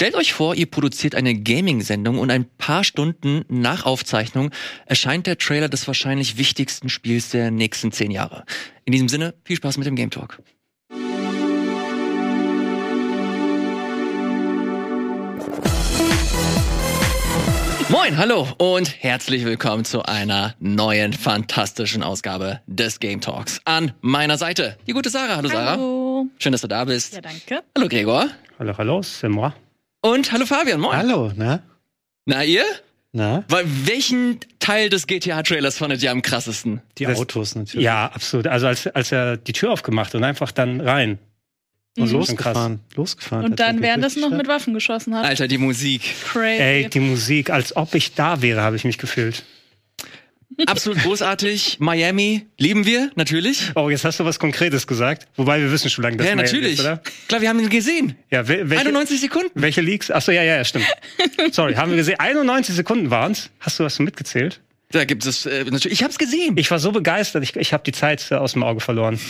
Stellt euch vor, ihr produziert eine Gaming-Sendung und ein paar Stunden nach Aufzeichnung erscheint der Trailer des wahrscheinlich wichtigsten Spiels der nächsten zehn Jahre. In diesem Sinne, viel Spaß mit dem Game Talk. Moin, hallo und herzlich willkommen zu einer neuen fantastischen Ausgabe des Game Talks. An meiner Seite die gute Sarah. Hallo Sarah. Hallo. Schön, dass du da bist. Ja, danke. Hallo Gregor. Hallo, hallo, c'est moi. Und hallo Fabian. Moin. Hallo, ne? Na ihr? Na? Weil welchen Teil des GTA-Trailers fandet ihr am krassesten? Die Das- Autos natürlich. Ja, absolut. Also als, als er die Tür aufgemacht und einfach dann rein. Und Mhm. losgefahren. Losgefahren. Und dann währenddessen noch mit Waffen geschossen hat. Alter, die Musik. Crazy. Ey, die Musik, als ob ich da wäre, habe ich mich gefühlt. Absolut großartig. Miami lieben wir, natürlich. Oh, jetzt hast du was Konkretes gesagt. Wobei wir wissen schon lange, dass Ja, Miami natürlich. Ist, oder? Klar, wir haben ihn gesehen. Ja, wel- welche, 91 Sekunden. welche Leaks? Achso, ja, ja, ja, stimmt. Sorry, haben wir gesehen. 91 Sekunden waren's. Hast du das mitgezählt? Da gibt es äh, natürlich. Ich hab's gesehen. Ich war so begeistert, ich, ich habe die Zeit äh, aus dem Auge verloren.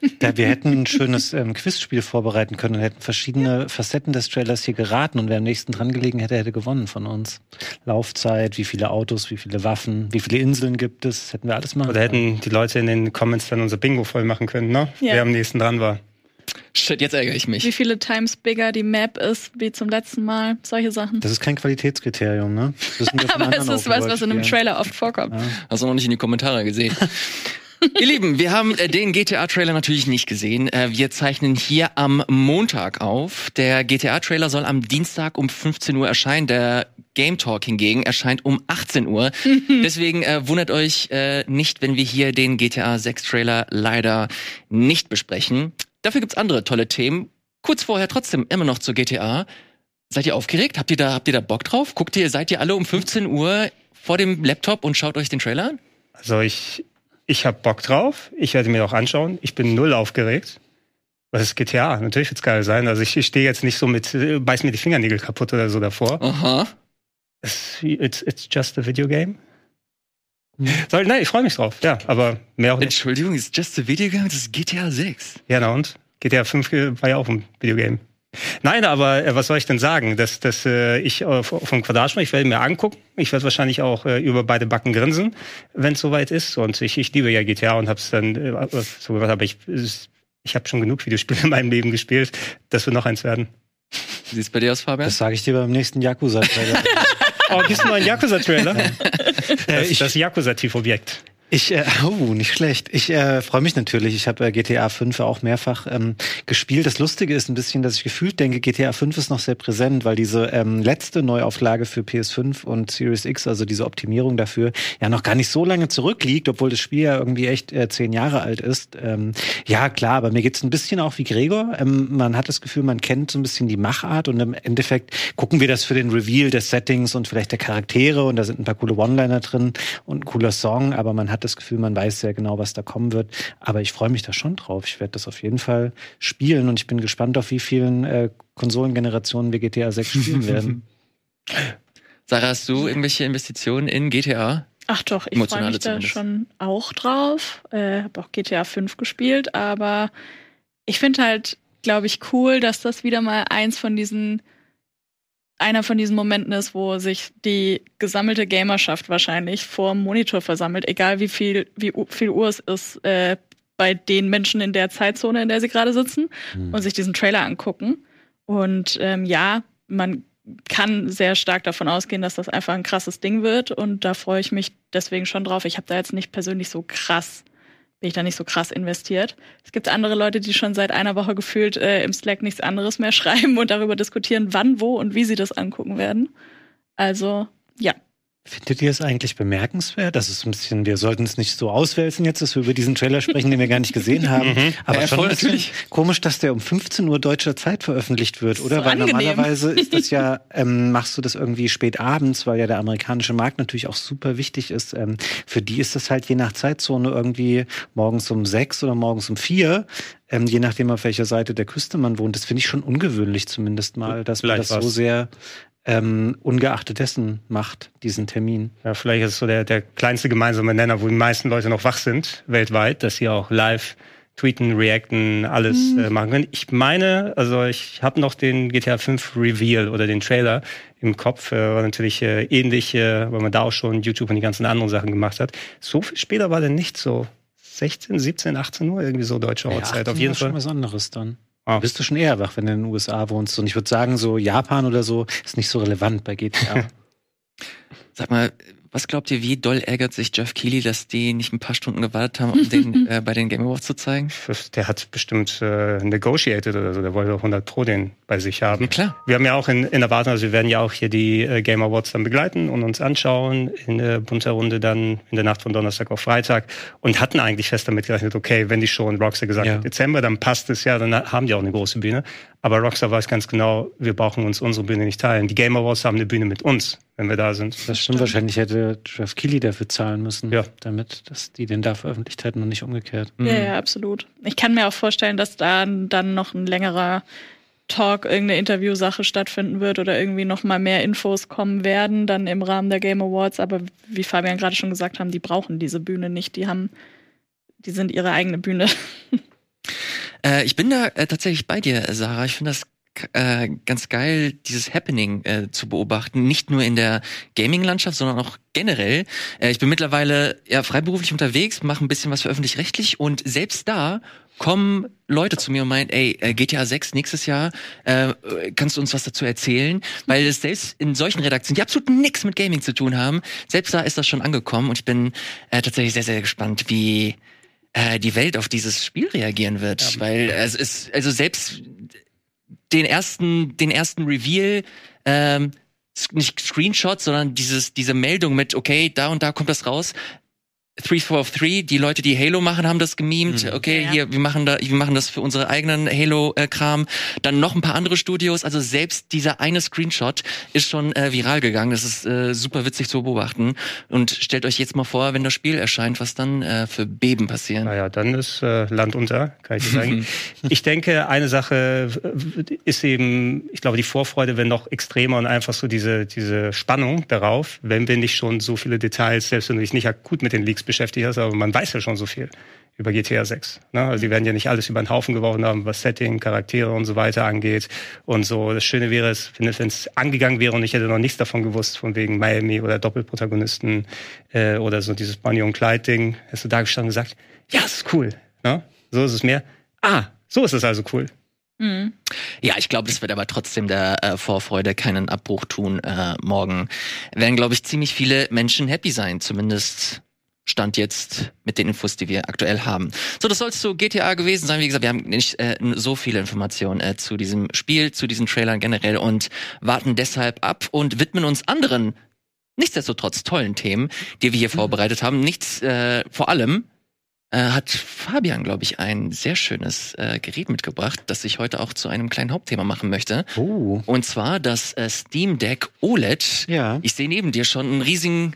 Ja, wir hätten ein schönes ähm, Quizspiel vorbereiten können und hätten verschiedene Facetten des Trailers hier geraten und wer am nächsten dran gelegen hätte, hätte gewonnen von uns. Laufzeit, wie viele Autos, wie viele Waffen, wie viele Inseln gibt es, hätten wir alles machen Oder hätten die Leute in den Comments dann unser Bingo voll machen können, ne? Ja. Wer am nächsten dran war. Shit, jetzt ärgere ich mich. Wie viele Times bigger die Map ist, wie zum letzten Mal. Solche Sachen. Das ist kein Qualitätskriterium, ne? Das Aber es ist was, was in einem. Trailer oft vorkommt. Hast du noch nicht in die Kommentare gesehen. Ihr Lieben, wir haben äh, den GTA-Trailer natürlich nicht gesehen. Äh, wir zeichnen hier am Montag auf. Der GTA-Trailer soll am Dienstag um 15 Uhr erscheinen. Der Game Talk hingegen erscheint um 18 Uhr. Deswegen äh, wundert euch äh, nicht, wenn wir hier den GTA 6 Trailer leider nicht besprechen. Dafür gibt's andere tolle Themen. Kurz vorher trotzdem immer noch zur GTA. Seid ihr aufgeregt? Habt ihr da, habt ihr da Bock drauf? Guckt ihr, seid ihr alle um 15 Uhr vor dem Laptop und schaut euch den Trailer an? Also ich, ich habe Bock drauf. Ich werde mir auch anschauen. Ich bin null aufgeregt. Was ist GTA? Natürlich wird's geil sein. Also ich, ich stehe jetzt nicht so mit, äh, beiß mir die Fingernägel kaputt oder so davor. Aha. Es- It's, it's just a video game. Soll, nein, ich freue mich drauf. Ja, aber mehr auch nicht. Entschuldigung, ist just a video game? Das ist GTA 6. Ja, na und? GTA 5 war ja auch ein Videogame. Nein, aber äh, was soll ich denn sagen? Dass, dass äh, ich äh, vom Quadratsprung, ich werde mir angucken. Ich werde wahrscheinlich auch äh, über beide Backen grinsen, wenn es soweit ist. Und ich, ich liebe ja GTA und habe es dann äh, so gemacht. Aber ich, es- ich habe schon genug Videospiele in meinem Leben gespielt. Das wird noch eins werden. Wie sieht's bei dir aus, Fabian? Das sage ich dir beim nächsten Yakuza-Trailer. Oh, gibt's noch einen Yakuza-Trailer? Äh, Das, das Yakuza-Tiefobjekt. Ich, äh, oh, nicht schlecht. Ich äh, freue mich natürlich. Ich habe äh, GTA 5 ja auch mehrfach ähm, gespielt. Das Lustige ist ein bisschen, dass ich gefühlt denke, GTA 5 ist noch sehr präsent, weil diese ähm, letzte Neuauflage für PS5 und Series X, also diese Optimierung dafür, ja noch gar nicht so lange zurückliegt, obwohl das Spiel ja irgendwie echt äh, zehn Jahre alt ist. Ähm, ja, klar, aber mir geht's ein bisschen auch wie Gregor. Ähm, man hat das Gefühl, man kennt so ein bisschen die Machart und im Endeffekt gucken wir das für den Reveal des Settings und vielleicht der Charaktere und da sind ein paar coole One-Liner drin und ein cooler Song, aber man hat das Gefühl, man weiß sehr genau, was da kommen wird. Aber ich freue mich da schon drauf. Ich werde das auf jeden Fall spielen und ich bin gespannt, auf wie vielen äh, Konsolengenerationen wir GTA 6 spielen werden. Sarah, hast du irgendwelche Investitionen in GTA? Ach doch, ich freue mich da zumindest. schon auch drauf. Äh, habe auch GTA 5 gespielt, aber ich finde halt, glaube ich, cool, dass das wieder mal eins von diesen einer von diesen Momenten ist, wo sich die gesammelte Gamerschaft wahrscheinlich vor dem Monitor versammelt, egal wie viel, wie viel Uhr es ist, äh, bei den Menschen in der Zeitzone, in der sie gerade sitzen Hm. und sich diesen Trailer angucken. Und ähm, ja, man kann sehr stark davon ausgehen, dass das einfach ein krasses Ding wird. Und da freue ich mich deswegen schon drauf. Ich habe da jetzt nicht persönlich so krass, bin ich da nicht so krass investiert. Es gibt andere Leute, die schon seit einer Woche gefühlt äh, im Slack nichts anderes mehr schreiben und darüber diskutieren, wann, wo und wie sie das angucken werden. Also, ja. Findet ihr es eigentlich bemerkenswert? Das ist ein bisschen, wir sollten es nicht so auswälzen jetzt, dass wir über diesen Trailer sprechen, den wir gar nicht gesehen haben. Mhm. Aber Ja, schon natürlich. komisch, dass der um 15 Uhr deutscher Zeit veröffentlicht wird, oder? So weil angenehm. normalerweise ist das ja, ähm, machst du das irgendwie spät abends, weil ja der amerikanische Markt natürlich auch super wichtig ist. Ähm, für die ist das halt je nach Zeitzone irgendwie morgens um sechs oder morgens um vier. Ähm, je nachdem, auf welcher Seite der Küste man wohnt. Das finde ich schon ungewöhnlich zumindest mal, dass man Vielleicht das so sehr ähm, ungeachtet dessen macht, diesen Termin. Ja, vielleicht ist es so der, der kleinste gemeinsame Nenner, wo die meisten Leute noch wach sind, weltweit, dass sie auch live tweeten, reacten, alles Mhm. äh, machen können. Ich meine, also ich habe noch den GTA 5 Reveal oder den Trailer im Kopf, äh, war natürlich äh, ähnlich, äh, weil man da auch schon YouTube und die ganzen anderen Sachen gemacht hat. So viel später war der nicht so 16, 17, 18 Uhr, irgendwie so deutsche Ortszeit. Auf jeden schon Fall. was anderes dann. Ah. Bist du schon eher wach, wenn du in den USA wohnst. Und ich würde sagen, so Japan oder so ist nicht so relevant bei GTA. Sag mal, was glaubt ihr, wie doll ärgert sich Jeff Keighley, dass die nicht ein paar Stunden gewartet haben, um den äh, bei den Game Awards zu zeigen? Der hat bestimmt äh, negotiated oder so, der wollte 100 Pro den bei sich haben. Ja, klar. Wir haben ja auch in, in Erwartung, also wir werden ja auch hier die äh, Game Awards dann begleiten und uns anschauen in der bunter Runde dann in der Nacht von Donnerstag auf Freitag und hatten eigentlich fest damit gerechnet, okay, wenn die schon Rockstar gesagt Ja. hat, Dezember, dann passt es ja, dann haben die auch eine große Bühne. Aber Rockstar weiß ganz genau, wir brauchen uns unsere Bühne nicht teilen. Die Game Awards haben eine Bühne mit uns, wenn wir da sind. Das stimmt, wahrscheinlich hätte Jeff Keighley dafür zahlen müssen, Ja. damit, dass die den da veröffentlicht hätten und nicht umgekehrt. Mhm. Ja, ja, absolut. Ich kann mir auch vorstellen, dass da dann noch ein längerer Talk, irgendeine Interviewsache stattfinden wird oder irgendwie noch mal mehr Infos kommen werden, dann im Rahmen der Game Awards. Aber wie Fabian gerade schon gesagt haben, die brauchen diese Bühne nicht. Die haben, die sind ihre eigene Bühne. Äh, ich bin da äh, tatsächlich bei dir, Sarah. Ich finde das äh, ganz geil, dieses Happening äh, zu beobachten. Nicht nur in der Gaming-Landschaft, sondern auch generell. Äh, ich bin mittlerweile ja freiberuflich unterwegs, mache ein bisschen was für öffentlich-rechtlich und selbst da kommen Leute zu mir und meinen, ey, äh, GTA 6 nächstes Jahr, äh, kannst du uns was dazu erzählen? Weil es selbst in solchen Redaktionen, die absolut nichts mit Gaming zu tun haben, selbst da ist das schon angekommen und ich bin äh, tatsächlich sehr, sehr gespannt, wie äh, die Welt auf dieses Spiel reagieren wird. Weil es ist, also selbst den ersten, den ersten Reveal, ähm, nicht Screenshot, sondern dieses, diese Meldung mit, okay, da und da kommt das raus. 343, die Leute, die Halo machen, haben das gemimt. Mhm. Okay, Ja. hier, wir machen da, wir machen das für unsere eigenen Halo-Kram. Dann noch ein paar andere Studios. Also selbst dieser eine Screenshot ist schon äh, viral gegangen. Das ist äh, super witzig zu beobachten. Und stellt euch jetzt mal vor, wenn das Spiel erscheint, was dann äh, für Beben passieren. Naja, dann ist äh, Land unter, kann ich dir sagen. ich denke, eine Sache äh, ist eben, ich glaube, die Vorfreude wird noch extremer und einfach so diese, diese Spannung darauf, wenn wir nicht schon so viele Details, selbst wenn du dich nicht akut mit den Leaks beschäftigt hast, aber man weiß ja schon so viel über GTA 6. Ne? Also die werden ja nicht alles über den Haufen geworfen haben, was Setting, Charaktere und so weiter angeht. Und so, das Schöne wäre es, wenn es angegangen wäre und ich hätte noch nichts davon gewusst, von wegen Miami oder Doppelprotagonisten äh, oder so dieses Bonnie und Clyde-Ding, hast du da gestanden und gesagt, ja, das ist cool. Ne? So ist es mehr. Ah, so ist es also cool. Mhm. Ja, ich glaube, das wird aber trotzdem der äh, Vorfreude keinen Abbruch tun. Äh, morgen werden, glaube ich, ziemlich viele Menschen happy sein, zumindest Stand jetzt mit den Infos, die wir aktuell haben. So, das soll zu GTA gewesen sein. Wie gesagt, wir haben nicht äh, so viele Informationen äh, zu diesem Spiel, zu diesen Trailern generell und warten deshalb ab und widmen uns anderen, nichtsdestotrotz tollen Themen, die wir hier vorbereitet haben. Nichts, äh, vor allem äh, hat Fabian, glaube ich, ein sehr schönes äh, Gerät mitgebracht, das ich heute auch zu einem kleinen Hauptthema machen möchte. Oh. Und zwar das äh, Steam Deck OLED. Ja. Ich sehe neben dir schon einen riesigen,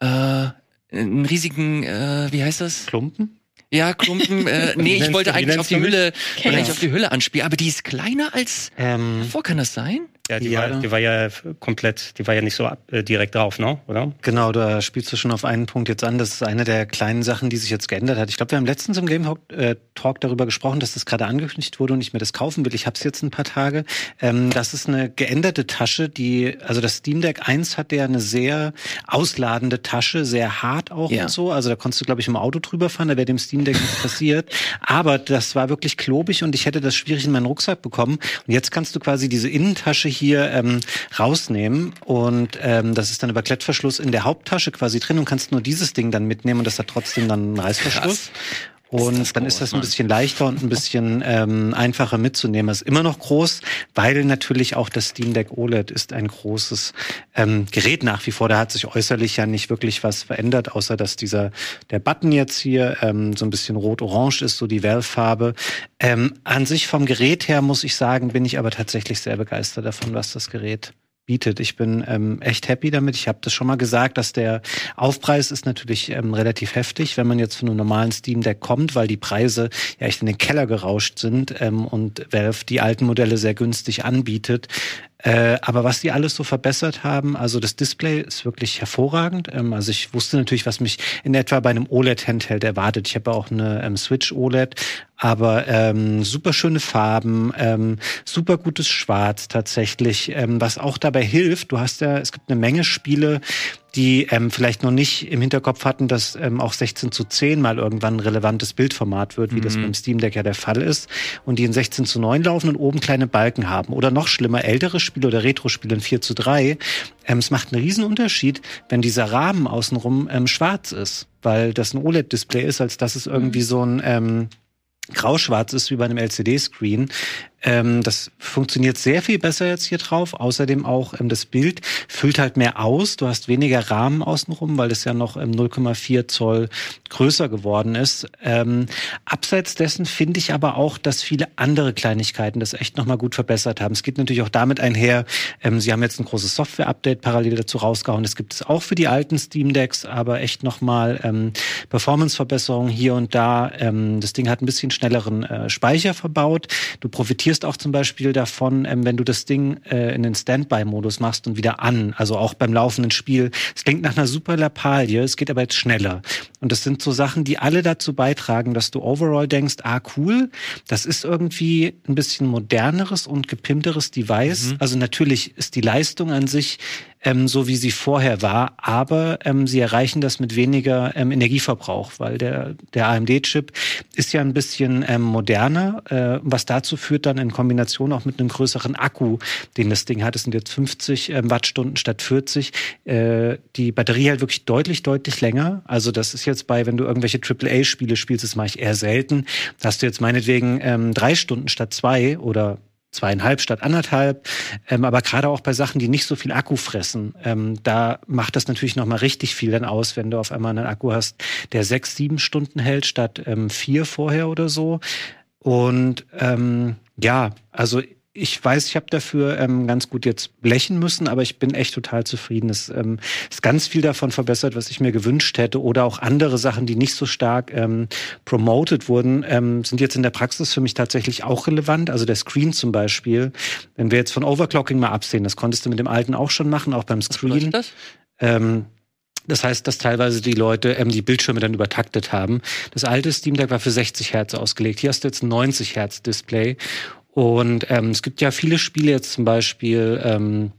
äh, einen riesigen, äh, wie heißt das? Klumpen? Ja, Klumpen. Äh, nee, ich wollte eigentlich auf die? Hülle, eigentlich auf die Hülle anspielen, aber die ist kleiner als. Ähm, Wo kann das sein? Ja, die. War, die war ja komplett, die war ja nicht so ab, äh, direkt drauf, ne? Oder? Genau, da spielst du schon auf einen Punkt jetzt an. Das ist eine der kleinen Sachen, die sich jetzt geändert hat. Ich glaube, wir haben letztens im Game Talk, äh, Talk darüber gesprochen, dass das gerade angekündigt wurde und ich mir das kaufen will. Ich habe es jetzt ein paar Tage. Ähm, das ist eine geänderte Tasche, die, also das Steam Deck 1 hatte ja eine sehr ausladende Tasche, sehr hart auch Ja. und so. Also da konntest du, glaube ich, im Auto drüber fahren, da wäre dem Steam Deck nichts passiert. Aber das war wirklich klobig und ich hätte das schwierig in meinen Rucksack bekommen. Und jetzt kannst du quasi diese Innentasche hier ähm, rausnehmen und ähm, das ist dann über Klettverschluss in der Haupttasche quasi drin und kannst nur dieses Ding dann mitnehmen und das hat trotzdem dann einen Reißverschluss. Und das dann groß, ist das ein Mann. bisschen leichter und ein bisschen ähm, einfacher mitzunehmen. Es ist immer noch groß, weil natürlich auch das Steam Deck OLED ist ein großes ähm, Gerät nach wie vor. Da hat sich äußerlich ja nicht wirklich was verändert, außer dass dieser der Button jetzt hier ähm, so ein bisschen rot-orange ist, so die Valve-Farbe. Ähm, an sich vom Gerät her muss ich sagen, bin ich aber tatsächlich sehr begeistert davon, was das Gerät bietet. Ich bin ähm, echt happy damit. Ich habe das schon mal gesagt, dass der Aufpreis ist natürlich ähm, relativ heftig, wenn man jetzt von einem normalen Steam Deck kommt, weil die Preise ja echt in den Keller gerauscht sind ähm, und Valve die alten Modelle sehr günstig anbietet. Äh, aber was die alles so verbessert haben, also das Display ist wirklich hervorragend. Ähm, also ich wusste natürlich, was mich in etwa bei einem OLED-Handheld erwartet. Ich habe auch eine ähm, Switch OLED, aber ähm, super schöne Farben, ähm, super gutes Schwarz tatsächlich, ähm, was auch dabei hilft. Du hast ja, es gibt eine Menge Spiele, die ähm, vielleicht noch nicht im Hinterkopf hatten, dass ähm, auch 16 zu 10 mal irgendwann ein relevantes Bildformat wird, wie mhm. das beim Steam Deck ja der Fall ist, und die in 16 zu 9 laufen und oben kleine Balken haben. Oder noch schlimmer, ältere Spiele oder Retro-Spiele in 4 zu 3. Ähm, es macht einen riesen Unterschied, wenn dieser Rahmen außenrum ähm, schwarz ist, weil das ein OLED-Display ist, als dass es irgendwie mhm. so ein ähm, grauschwarz ist wie bei einem LCD-Screen. Ähm, das funktioniert sehr viel besser jetzt hier drauf. Außerdem auch ähm, das Bild füllt halt mehr aus. Du hast weniger Rahmen außenrum, weil es ja noch ähm, 0,4 Zoll größer geworden ist. Ähm, abseits dessen finde ich aber auch, dass viele andere Kleinigkeiten das echt nochmal gut verbessert haben. Es geht natürlich auch damit einher, ähm, sie haben jetzt ein großes Software-Update parallel dazu rausgehauen. Das gibt es auch für die alten Steam Decks, aber echt nochmal ähm, Performance-Verbesserungen hier und da. Ähm, das Ding hat ein bisschen schnelleren äh, Speicher verbaut. Du profitierst profitierst auch zum Beispiel davon, ähm, wenn du das Ding äh, in den Standby-Modus machst und wieder an, also auch beim laufenden Spiel. Es klingt nach einer super Lappalie, es geht aber jetzt schneller. Und das sind so Sachen, die alle dazu beitragen, dass du overall denkst, ah cool, das ist irgendwie ein bisschen moderneres und gepimpteres Device. Mhm. Also natürlich ist die Leistung an sich ähm, so wie sie vorher war, aber ähm, sie erreichen das mit weniger ähm, Energieverbrauch, weil der, der AMD-Chip ist ja ein bisschen ähm, moderner, äh, was dazu führt dann in Kombination auch mit einem größeren Akku, den das Ding hat. Es sind jetzt 50 ähm, Wattstunden statt 40. Äh, die Batterie hält wirklich deutlich, deutlich länger. Also das ist jetzt bei, wenn du irgendwelche AAA-Spiele spielst, das mache ich eher selten. Hast du jetzt meinetwegen ähm, drei Stunden statt zwei oder zweieinhalb statt anderthalb. Ähm, aber gerade auch bei Sachen, die nicht so viel Akku fressen, ähm, da macht das natürlich nochmal richtig viel dann aus, wenn du auf einmal einen Akku hast, der sechs, sieben Stunden hält statt ähm, vier vorher oder so. Und ähm, ja, also ich weiß, ich habe dafür ähm, ganz gut jetzt blechen müssen, aber ich bin echt total zufrieden. Es ähm, ist ganz viel davon verbessert, was ich mir gewünscht hätte. Oder auch andere Sachen, die nicht so stark ähm, promoted wurden, ähm, sind jetzt in der Praxis für mich tatsächlich auch relevant. Also der Screen zum Beispiel. Wenn wir jetzt von Overclocking mal absehen, das konntest du mit dem alten auch schon machen, auch beim Screen. Was das? Ähm, das heißt, dass teilweise die Leute ähm, die Bildschirme dann übertaktet haben. Das alte Steam Deck war für 60 Hertz ausgelegt. Hier hast du jetzt ein 90 Hertz Display. Und ähm, es gibt ja viele Spiele jetzt zum Beispiel, ähm,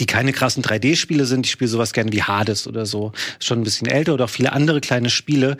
die keine krassen 3D-Spiele sind. Ich spiele sowas gerne wie Hades oder so. Schon ein bisschen älter oder auch viele andere kleine Spiele.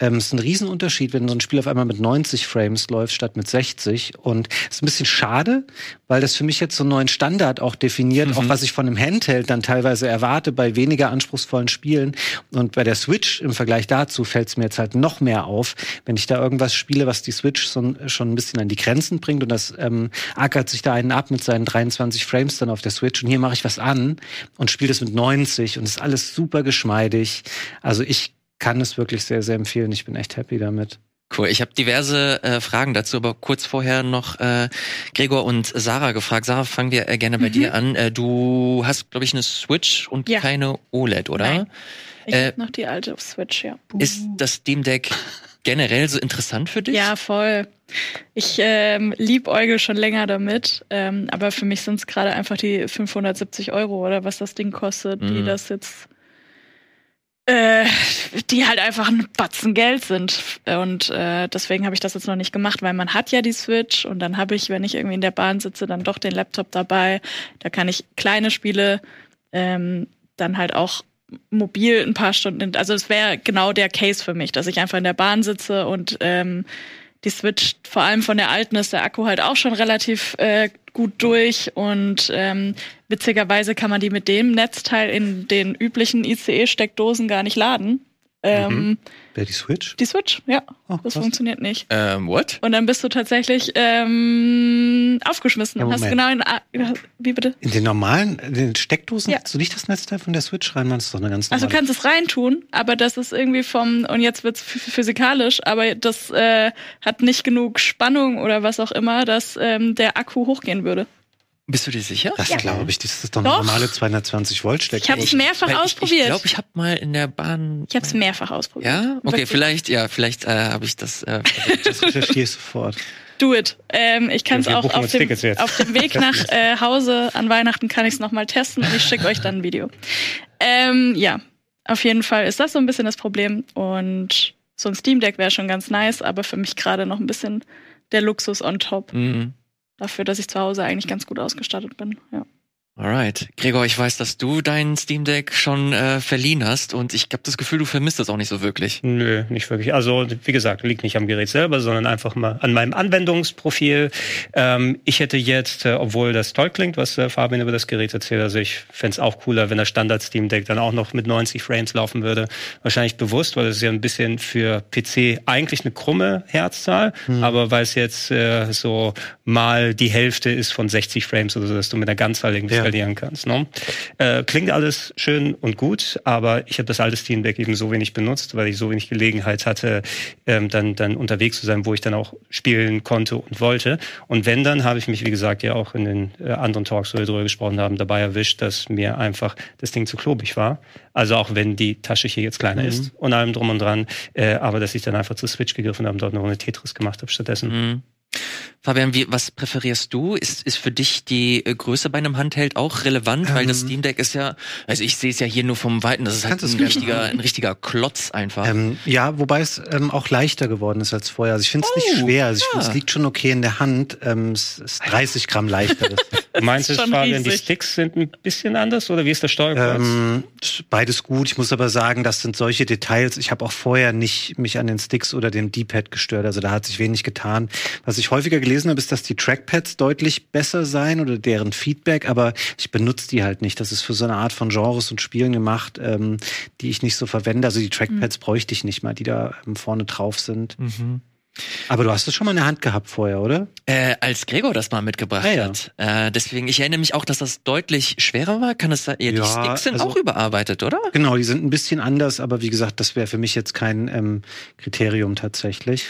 Ähm, es ist ein Riesenunterschied, wenn so ein Spiel auf einmal mit 90 Frames läuft statt mit 60. Und es ist ein bisschen schade, weil das für mich jetzt so einen neuen Standard auch definiert, mhm. auch was ich von einem Handheld dann teilweise erwarte bei weniger anspruchsvollen Spielen. Und bei der Switch im Vergleich dazu fällt es mir jetzt halt noch mehr auf, wenn ich da irgendwas spiele, was die Switch so, schon ein bisschen an die Grenzen bringt und das ähm, ackert sich da einen ab mit seinen 23 Frames dann auf der Switch und hier mache ich was an und spiele das mit 90 und es ist alles super geschmeidig. Also ich kann es wirklich sehr, sehr empfehlen. Ich bin echt happy damit. Cool. Ich habe diverse äh, Fragen dazu, aber kurz vorher noch äh, Gregor und Sarah gefragt. Sarah, fangen wir äh, gerne bei mhm. dir an. Äh, du hast, glaube ich, eine Switch und ja. keine OLED, oder? Nein. Ich äh, noch die alte Switch, ja. Ist das Steam Deck generell so interessant für dich? Ja, voll. Ich ähm, liebäugel schon länger damit, ähm, aber für mich sind es gerade einfach die 570 Euro oder was das Ding kostet, mhm. die das jetzt äh, die halt einfach ein Batzen Geld sind. Und äh, deswegen habe ich das jetzt noch nicht gemacht, weil man hat ja die Switch und dann habe ich, wenn ich irgendwie in der Bahn sitze, dann doch den Laptop dabei. Da kann ich kleine Spiele ähm, dann halt auch mobil ein paar Stunden. Also es wäre genau der Case für mich, dass ich einfach in der Bahn sitze und ähm, die Switch, vor allem von der alten, ist der Akku halt auch schon relativ äh, gut durch und ähm, witzigerweise kann man die mit dem Netzteil in den üblichen ICE-Steckdosen gar nicht laden. Ähm, mhm. Wer die Switch? Die Switch, ja. Oh, das funktioniert nicht. Ähm, what? Und dann bist du tatsächlich ähm, aufgeschmissen ja, hast genau in wie bitte? In den normalen, in den Steckdosen ja. hast du nicht das Netzteil von der Switch rein, das ist doch eine ganz normale. Also du kannst es reintun, aber das ist irgendwie vom und jetzt wird's physikalisch, aber das äh, hat nicht genug Spannung oder was auch immer, dass ähm, der Akku hochgehen würde. Bist du dir sicher? Das ja. glaube ich. Das ist doch eine Doch. normale 220 Volt Stecker. Ich habe es mehrfach ich, ausprobiert. Ich glaube, ich habe mal in der Bahn. Ich habe es mehrfach ausprobiert. Ja, okay, Wirklich. vielleicht, ja, vielleicht äh, habe ich das. Äh, das recherchiere ich sofort. Do it. Ähm, ich kann es auch auf dem, auf dem Weg nach äh, Hause an Weihnachten kann ich es nochmal testen und ich schicke euch dann ein Video. Ähm, ja, auf jeden Fall ist das so ein bisschen das Problem. Und so ein Steam Deck wäre schon ganz nice, aber für mich gerade noch ein bisschen der Luxus on top. Mhm. Dafür, dass ich zu Hause eigentlich ganz gut ausgestattet bin. Ja. Alright. Gregor, ich weiß, dass du dein Steam Deck schon äh, verliehen hast und ich habe das Gefühl, du vermisst das auch nicht so wirklich. Nö, nicht wirklich. Also, wie gesagt, liegt nicht am Gerät selber, sondern einfach mal an meinem Anwendungsprofil. Ähm, ich hätte jetzt, äh, obwohl das toll klingt, was äh, Fabian über das Gerät erzählt, also ich fänd's auch cooler, wenn das Standard Steam Deck dann auch noch mit 90 Frames laufen würde. Wahrscheinlich bewusst, weil es ja ein bisschen für PC eigentlich eine krumme Herzzahl, aber weil es jetzt äh, so mal die Hälfte ist von 60 Frames oder so, dass du mit einer Ganzzahl irgendwie Ja. Skalieren kannst. Ne? Äh, klingt alles schön und gut, aber ich habe das alte Steam Deck eben so wenig benutzt, weil ich so wenig Gelegenheit hatte, ähm, dann, dann unterwegs zu sein, wo ich dann auch spielen konnte und wollte. Und wenn, dann habe ich mich, wie gesagt, ja auch in den äh, anderen Talks, wo wir darüber gesprochen haben, dabei erwischt, dass mir einfach das Ding zu klobig war. Also auch wenn die Tasche hier jetzt kleiner ist und allem drum und dran, äh, aber dass ich dann einfach zur Switch gegriffen habe und dort noch eine Tetris gemacht habe stattdessen. Mhm. Fabian, wie, was präferierst du? Ist, ist für dich die äh, Größe bei einem Handheld auch relevant? Weil das Ähm. Steam Deck ist ja, also ich sehe es ja hier nur vom Weiten, das ist halt ein richtiger, ein richtiger Klotz einfach. Ähm, ja, wobei es ähm, auch leichter geworden ist als vorher. Also ich finde es nicht Oh, schwer. Also ich ja. finde, es liegt schon okay in der Hand. Ähm, es ist 30 Gramm leichter. Du meinst schon Fabian, die riesig. Sticks sind ein bisschen anders oder wie ist der Steuerkreuz? ähm, beides gut. Ich muss aber sagen, das sind solche Details. Ich habe auch vorher nicht mich an den Sticks oder dem D-Pad gestört. Also da hat sich wenig getan. Was ich häufiger gelesen habe, ist, dass die Trackpads deutlich besser seien oder deren Feedback, aber ich benutze die halt nicht. Das ist für so eine Art von Genres und Spielen gemacht, ähm, die ich nicht so verwende. Also die Trackpads bräuchte ich nicht mal, die da ähm, vorne drauf sind. Mhm. Aber du hast es schon mal in der Hand gehabt vorher, oder? Äh, als Gregor das mal mitgebracht Ah, ja. hat. Äh, deswegen, ich erinnere mich auch, dass das deutlich schwerer war. Kann es sein? Ja, die Sticks sind also- auch überarbeitet, oder? Genau, die sind ein bisschen anders, aber wie gesagt, das wäre für mich jetzt kein ähm, Kriterium tatsächlich.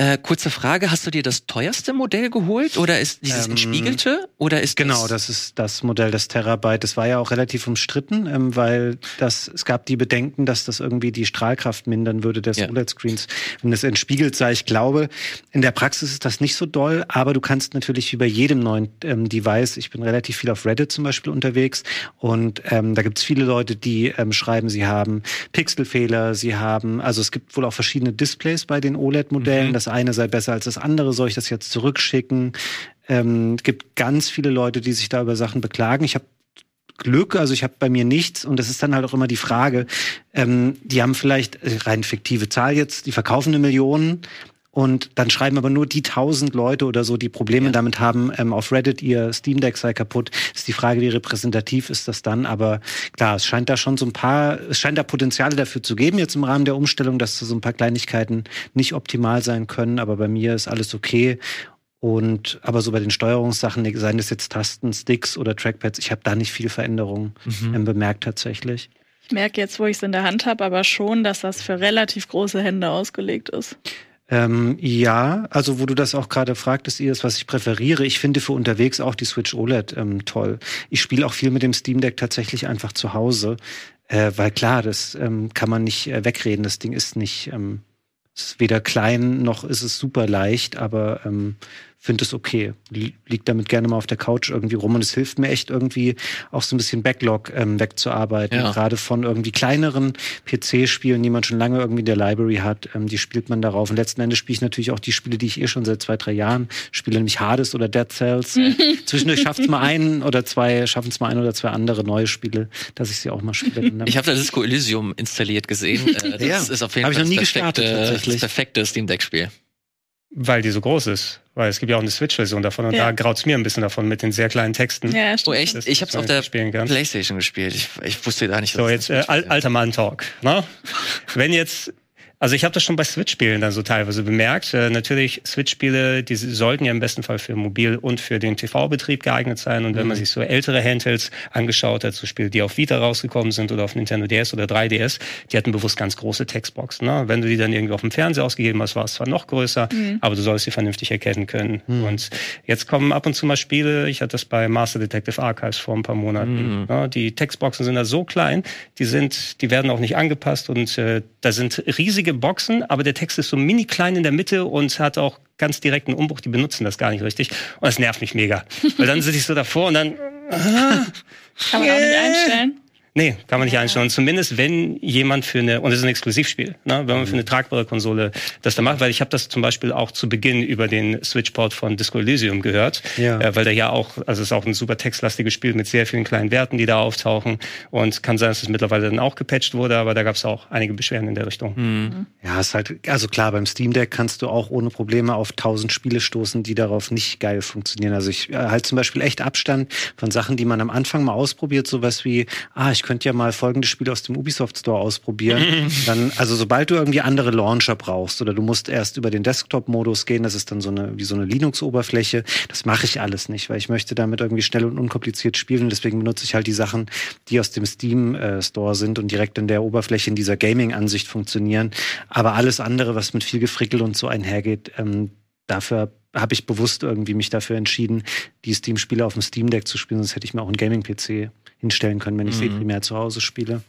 Äh, kurze Frage, hast du dir das teuerste Modell geholt? Oder ist dieses Ähm, entspiegelte? Oder ist Genau, das, das ist das Modell des Terabyte. Das war ja auch relativ umstritten, ähm, weil das, es gab die Bedenken, dass das irgendwie die Strahlkraft mindern würde des Ja. OLED-Screens, wenn es entspiegelt sei. Ich glaube, in der Praxis ist das nicht so doll, aber du kannst natürlich wie bei jedem neuen ähm, Device, ich bin relativ viel auf Reddit zum Beispiel unterwegs und ähm, da gibt es viele Leute, die ähm, schreiben, sie haben Pixelfehler, sie haben, also es gibt wohl auch verschiedene Displays bei den OLED-Modellen. Mhm. Das eine sei besser als das andere, soll ich das jetzt zurückschicken? Ähm, gibt ganz viele Leute, die sich da über Sachen beklagen. Ich habe Glück, also ich habe bei mir nichts und das ist dann halt auch immer die Frage, ähm, die haben vielleicht äh, rein fiktive Zahl jetzt, die verkaufen eine Million und dann schreiben aber nur die tausend Leute oder so, die Probleme Ja. damit haben, ähm, auf Reddit ihr Steam Deck sei kaputt. Ist die Frage, wie repräsentativ ist das dann? Aber klar, es scheint da schon so ein paar, es scheint da Potenziale dafür zu geben jetzt im Rahmen der Umstellung, dass so ein paar Kleinigkeiten nicht optimal sein können. Aber bei mir ist alles okay. Und aber so bei den Steuerungssachen, seien das jetzt Tasten, Sticks oder Trackpads, ich habe da nicht viel Veränderung Mhm. ähm, bemerkt tatsächlich. Ich merke jetzt, wo ich es in der Hand habe, aber schon, dass das für relativ große Hände ausgelegt ist. Ähm, ja, also wo du das auch gerade fragtest, ihr was ich präferiere. Ich finde für unterwegs auch die Switch OLED ähm, toll. Ich spiele auch viel mit dem Steam Deck tatsächlich einfach zu Hause, äh, weil klar, das ähm, kann man nicht äh, wegreden. Das Ding ist nicht, ähm, ist weder klein noch ist es super leicht, aber ähm, finde es okay. Li- Liegt damit gerne mal auf der Couch irgendwie rum und es hilft mir echt irgendwie auch so ein bisschen Backlog ähm, wegzuarbeiten. Ja. Gerade von irgendwie kleineren PC-Spielen, die man schon lange irgendwie in der Library hat, ähm, die spielt man darauf. Und letzten Endes spiele ich natürlich auch die Spiele, die ich eh schon seit zwei, drei Jahren spiele, nämlich Hades oder Dead Cells. Zwischendurch schafft es mal ein oder zwei, schaffen es mal ein oder zwei andere neue Spiele, dass ich sie auch mal spiele. Ich habe da Disco Elysium installiert gesehen. Äh, das Ja, ist auf jeden Fall noch nie das gestartet, perfekte, tatsächlich. das perfekte Steam Deck Spiel. Weil die so groß ist. Weil es gibt ja auch eine Switch-Version davon und Ja. da graut's mir ein bisschen davon mit den sehr kleinen Texten. Ja, Oh echt? Das- Ich habe es auf der. Playstation gespielt. Ich, ich wusste gar nicht, So, es jetzt das äh, alter Mann-Talk. Ne? Wenn jetzt, also ich habe das schon bei Switch-Spielen dann so teilweise bemerkt. Äh, natürlich, Switch-Spiele, die sollten ja im besten Fall für Mobil und für den TV-Betrieb geeignet sein. Und wenn man sich so ältere Handhelds angeschaut hat, so Spiele, die auf Vita rausgekommen sind oder auf Nintendo DS oder 3DS, die hatten bewusst ganz große Textboxen. Ne? Wenn du die dann irgendwie auf dem Fernseher ausgegeben hast, war es zwar noch größer, aber du sollst sie vernünftig erkennen können. Und jetzt kommen ab und zu mal Spiele, ich hatte das bei Master Detective Archives vor ein paar Monaten. Ne? Die Textboxen sind da so klein, die sind, die werden auch nicht angepasst und äh, da sind riesige riesige Boxen, aber der Text ist so mini klein in der Mitte und hat auch ganz direkten Umbruch. Die benutzen das gar nicht richtig. Und das nervt mich mega. Weil dann sitze ich so davor und dann. Ah, Kann man auch nicht einstellen. Nee, kann man nicht einstellen. Zumindest wenn jemand für eine, und es ist ein Exklusivspiel, ne, wenn man für eine tragbare Konsole das da macht, weil ich habe das zum Beispiel auch zu Beginn über den Switchport von Disco Elysium gehört, Ja. äh, weil der ja auch, also es ist auch ein super textlastiges Spiel mit sehr vielen kleinen Werten, die da auftauchen und kann sein, dass es mittlerweile dann auch gepatcht wurde, aber da gab es auch einige Beschwerden in der Richtung. Hm. Ja, ist halt, also klar, beim Steam Deck kannst du auch ohne Probleme auf tausend Spiele stoßen, die darauf nicht geil funktionieren. Also ich äh, halt zum Beispiel echt Abstand von Sachen, die man am Anfang mal ausprobiert, sowas wie, ah, ich könnte ja mal folgende Spiele aus dem Ubisoft Store ausprobieren. dann, also sobald du irgendwie andere Launcher brauchst oder du musst erst über den Desktop-Modus gehen, das ist dann so eine, wie so eine Linux-Oberfläche, das mache ich alles nicht, weil ich möchte damit irgendwie schnell und unkompliziert spielen. Deswegen benutze ich halt die Sachen, die aus dem Steam äh, Store sind und direkt in der Oberfläche in dieser Gaming-Ansicht funktionieren. Aber alles andere, was mit viel Gefrickel und so einhergeht, ähm, dafür habe ich bewusst irgendwie mich dafür entschieden, die Steam-Spiele auf dem Steam Deck zu spielen, sonst hätte ich mir auch einen Gaming-PC hinstellen können, wenn ich sie Mhm. primär zu Hause spiele.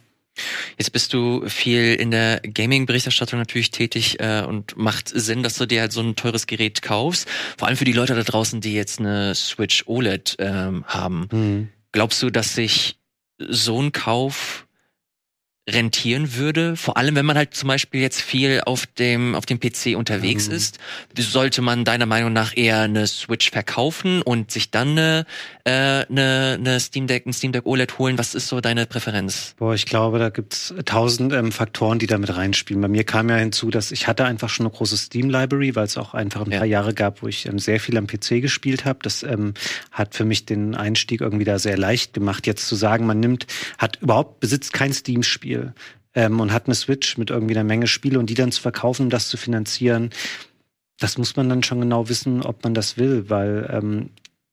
Jetzt bist du viel in der Gaming-Berichterstattung natürlich tätig äh, und macht Sinn, dass du dir halt so ein teures Gerät kaufst. Vor allem für die Leute da draußen, die jetzt eine Switch OLED ähm, haben. Mhm. Glaubst du, dass sich so ein Kauf rentieren würde? Vor allem, wenn man halt zum Beispiel jetzt viel auf dem, auf dem PC unterwegs Mhm. ist. Sollte man deiner Meinung nach eher eine Switch verkaufen und sich dann eine, äh, eine, eine Steam Deck, ein Steam Deck OLED holen? Was ist so deine Präferenz? Boah, ich glaube, da gibt's tausend ähm, Faktoren, die da mit reinspielen. Bei mir kam ja hinzu, dass ich hatte einfach schon eine große Steam-Library, weil es auch einfach ein Ja. paar Jahre gab, wo ich ähm, sehr viel am PC gespielt habe. Das ähm, hat für mich den Einstieg irgendwie da sehr leicht gemacht. Jetzt zu sagen, man nimmt, hat überhaupt besitzt kein Steam-Spiel ähm, und hat eine Switch mit irgendwie einer Menge Spiele und die dann zu verkaufen, um das zu finanzieren, das muss man dann schon genau wissen, ob man das will, weil ähm,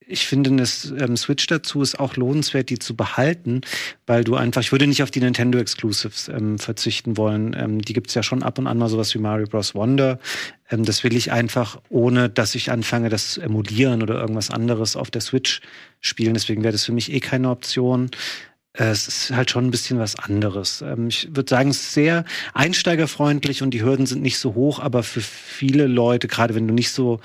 ich finde, eine ähm, Switch dazu ist auch lohnenswert, die zu behalten, weil du einfach, ich würde nicht auf die Nintendo Exclusives ähm, verzichten wollen. Ähm, die gibt's ja schon ab und an mal sowas wie Mario Bros. Wonder. Ähm, das will ich einfach, ohne dass ich anfange, das zu emulieren oder irgendwas anderes auf der Switch spielen. Deswegen wäre das für mich eh keine Option. Äh, Es ist halt schon ein bisschen was anderes. Ähm, Ich würde sagen, es ist sehr einsteigerfreundlich und die Hürden sind nicht so hoch, aber für viele Leute, gerade wenn du nicht so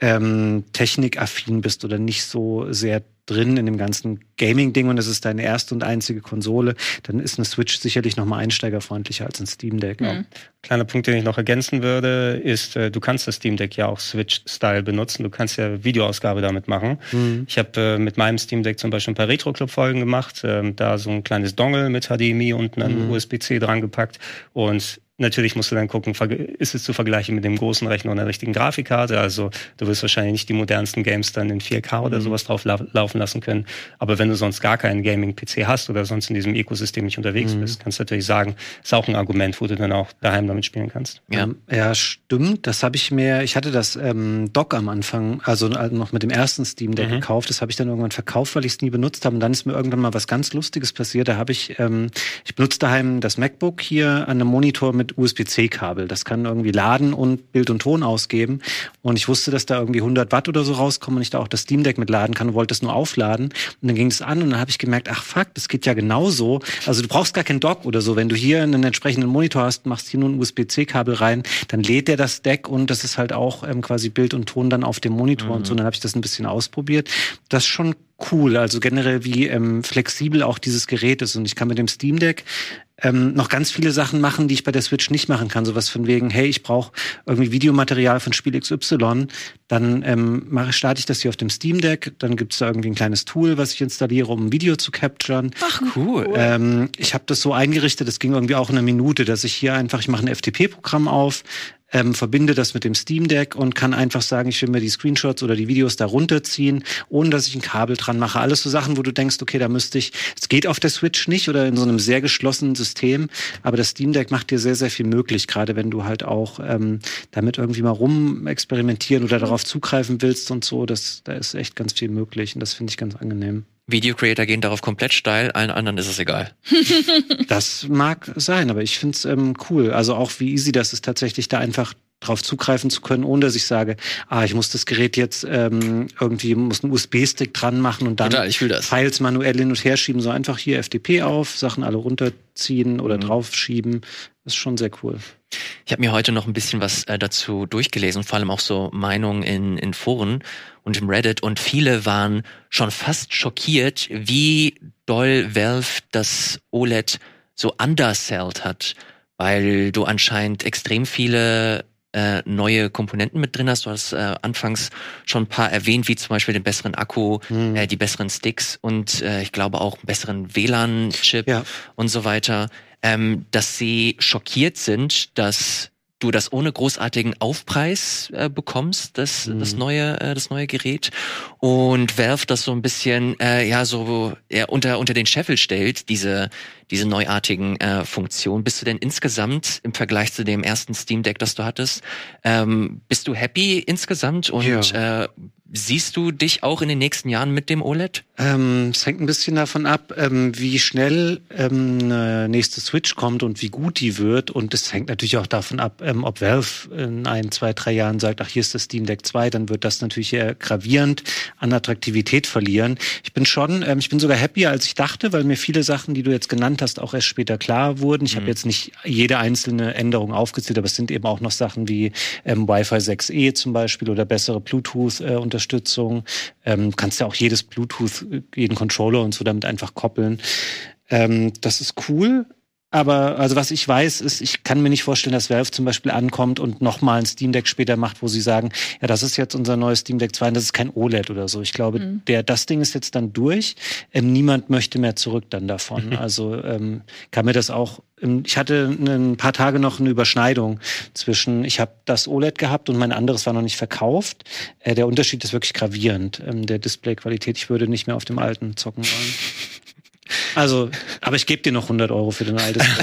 ähm, technikaffin bist oder nicht so sehr drin in dem ganzen Gaming-Ding und es ist deine erste und einzige Konsole, dann ist eine Switch sicherlich noch mal einsteigerfreundlicher als ein Steam Deck. Mhm. Kleiner Punkt, den ich noch ergänzen würde, ist, äh, du kannst das Steam Deck ja auch Switch-Style benutzen. Du kannst ja Videoausgabe damit machen. Mhm. Ich habe äh, mit meinem Steam Deck zum Beispiel ein paar Retro-Club-Folgen gemacht, ähm, da so ein kleines Dongle mit HDMI unten an Mhm. USB-C dran gepackt und Natürlich musst du dann gucken, ist es zu vergleichen mit dem großen Rechner und einer richtigen Grafikkarte. Also du wirst wahrscheinlich nicht die modernsten Games dann in 4K oder Mhm. sowas drauf lau laufen lassen können. Aber wenn du sonst gar keinen Gaming-PC hast oder sonst in diesem Ökosystem nicht unterwegs Mhm. bist, kannst du natürlich sagen, ist auch ein Argument, wo du dann auch daheim damit spielen kannst. Ja. Ähm, ja, stimmt. Das habe ich mir, ich hatte das ähm, Dock am Anfang, also äh, noch mit dem ersten Steam Deck Mhm. gekauft. Das habe ich dann irgendwann verkauft, weil ich es nie benutzt habe. Und dann ist mir irgendwann mal was ganz Lustiges passiert. Da habe ich, ähm, ich benutze daheim das MacBook hier an einem Monitor mit USB-C-Kabel. Das kann irgendwie laden und Bild und Ton ausgeben. Und ich wusste, dass da irgendwie 100 Watt oder so rauskommen und ich da auch das Steam Deck mit laden kann und wollte es nur aufladen. Und dann ging es an und dann habe ich gemerkt, ach fuck, das geht ja genauso. Also du brauchst gar kein Dock oder so. Wenn du hier einen entsprechenden Monitor hast, machst hier nur ein USB-C-Kabel rein, dann lädt der das Deck und das ist halt auch ähm, quasi Bild und Ton dann auf dem Monitor und so. Und dann habe ich das ein bisschen ausprobiert. Das ist schon cool. Also generell, wie ähm, flexibel auch dieses Gerät ist. Und ich kann mit dem Steam Deck ähm, noch ganz viele Sachen machen, die ich bei der Switch nicht machen kann. Sowas von wegen, hey, ich brauche irgendwie Videomaterial von Spiel XY. Dann ähm, mache, starte ich das hier auf dem Steam Deck. Dann gibt's da irgendwie ein kleines Tool, was ich installiere, um ein Video zu capturen. Ach, cool. Ähm, ich habe das so eingerichtet, das ging irgendwie auch in einer Minute, dass ich hier einfach, ich mache ein FTP-Programm auf, ähm, verbinde das mit dem Steam Deck und kann einfach sagen, ich will mir die Screenshots oder die Videos da runterziehen, ohne dass ich ein Kabel dran mache. Alles so Sachen, wo du denkst, okay, da müsste ich, es geht auf der Switch nicht oder in so einem sehr geschlossenen System, aber das Steam Deck macht dir sehr, sehr viel möglich, gerade wenn du halt auch ähm, damit irgendwie mal rum experimentieren oder darauf zugreifen willst und so, das, da ist echt ganz viel möglich und das finde ich ganz angenehm. Video Creator gehen darauf komplett steil, allen anderen ist es egal. Das mag sein, aber ich find's ähm, cool. Also auch wie easy das ist, tatsächlich da einfach drauf zugreifen zu können, ohne dass ich sage, ah, ich muss das Gerät jetzt ähm, irgendwie, muss einen USB-Stick dran machen und dann Total. Files manuell hin und her schieben, so einfach hier FTP auf, Sachen alle runterziehen oder Mhm. draufschieben. Das ist schon sehr cool. Ich habe mir heute noch ein bisschen was äh, dazu durchgelesen, vor allem auch so Meinungen in, in Foren und im Reddit und viele waren schon fast schockiert, wie doll Valve das OLED so undersellt hat, weil du anscheinend extrem viele äh, neue Komponenten mit drin hast. Du hast äh, anfangs schon ein paar erwähnt, wie zum Beispiel den besseren Akku, Hm. äh, die besseren Sticks und äh, ich glaube auch einen besseren WLAN-Chip Ja. und so weiter, ähm, dass sie schockiert sind, dass du das ohne großartigen Aufpreis äh, bekommst, das, Mhm. das neue, äh, das neue Gerät. Und Valve das so ein bisschen, äh, ja, so ja, unter, unter den Scheffel stellt, diese, diese neuartigen äh, Funktionen. Bist du denn insgesamt im Vergleich zu dem ersten Steam Deck, das du hattest, ähm, bist du happy insgesamt und äh, siehst du dich auch in den nächsten Jahren mit dem OLED? Ähm, es hängt ein bisschen davon ab, ähm, wie schnell ähm, eine nächste Switch kommt und wie gut die wird. Und es hängt natürlich auch davon ab, ähm, ob Valve in ein, zwei, drei Jahren sagt, ach, hier ist das Steam Deck 2, dann wird das natürlich eher gravierend an Attraktivität verlieren. Ich bin schon, ähm, ich bin sogar happier, als ich dachte, weil mir viele Sachen, die du jetzt genannt hast, auch erst später klar wurden. Ich habe jetzt nicht jede einzelne Änderung aufgezählt, aber es sind eben auch noch Sachen wie ähm, Wi-Fi 6E zum Beispiel oder bessere Bluetooth-Unterstützung. ähm, kannst ja auch jedes Bluetooth, äh, jeden Controller und so damit einfach koppeln. Ähm, das ist cool. Aber also was ich weiß, ist, ich kann mir nicht vorstellen, dass Valve zum Beispiel ankommt und nochmal ein Steam Deck später macht, wo sie sagen, ja, das ist jetzt unser neues Steam Deck 2 und das ist kein OLED oder so. Ich glaube, Mhm. der, das Ding ist jetzt dann durch. Ähm, niemand möchte mehr zurück dann davon. Also ähm, kann mir das auch. ähm, Ich hatte ein paar Tage noch eine Überschneidung zwischen, ich habe das OLED gehabt und mein anderes war noch nicht verkauft. Äh, der Unterschied ist wirklich gravierend, ähm, der Displayqualität. Ich würde nicht mehr auf dem alten zocken wollen. Also, aber ich gebe dir noch 100 Euro für den altes.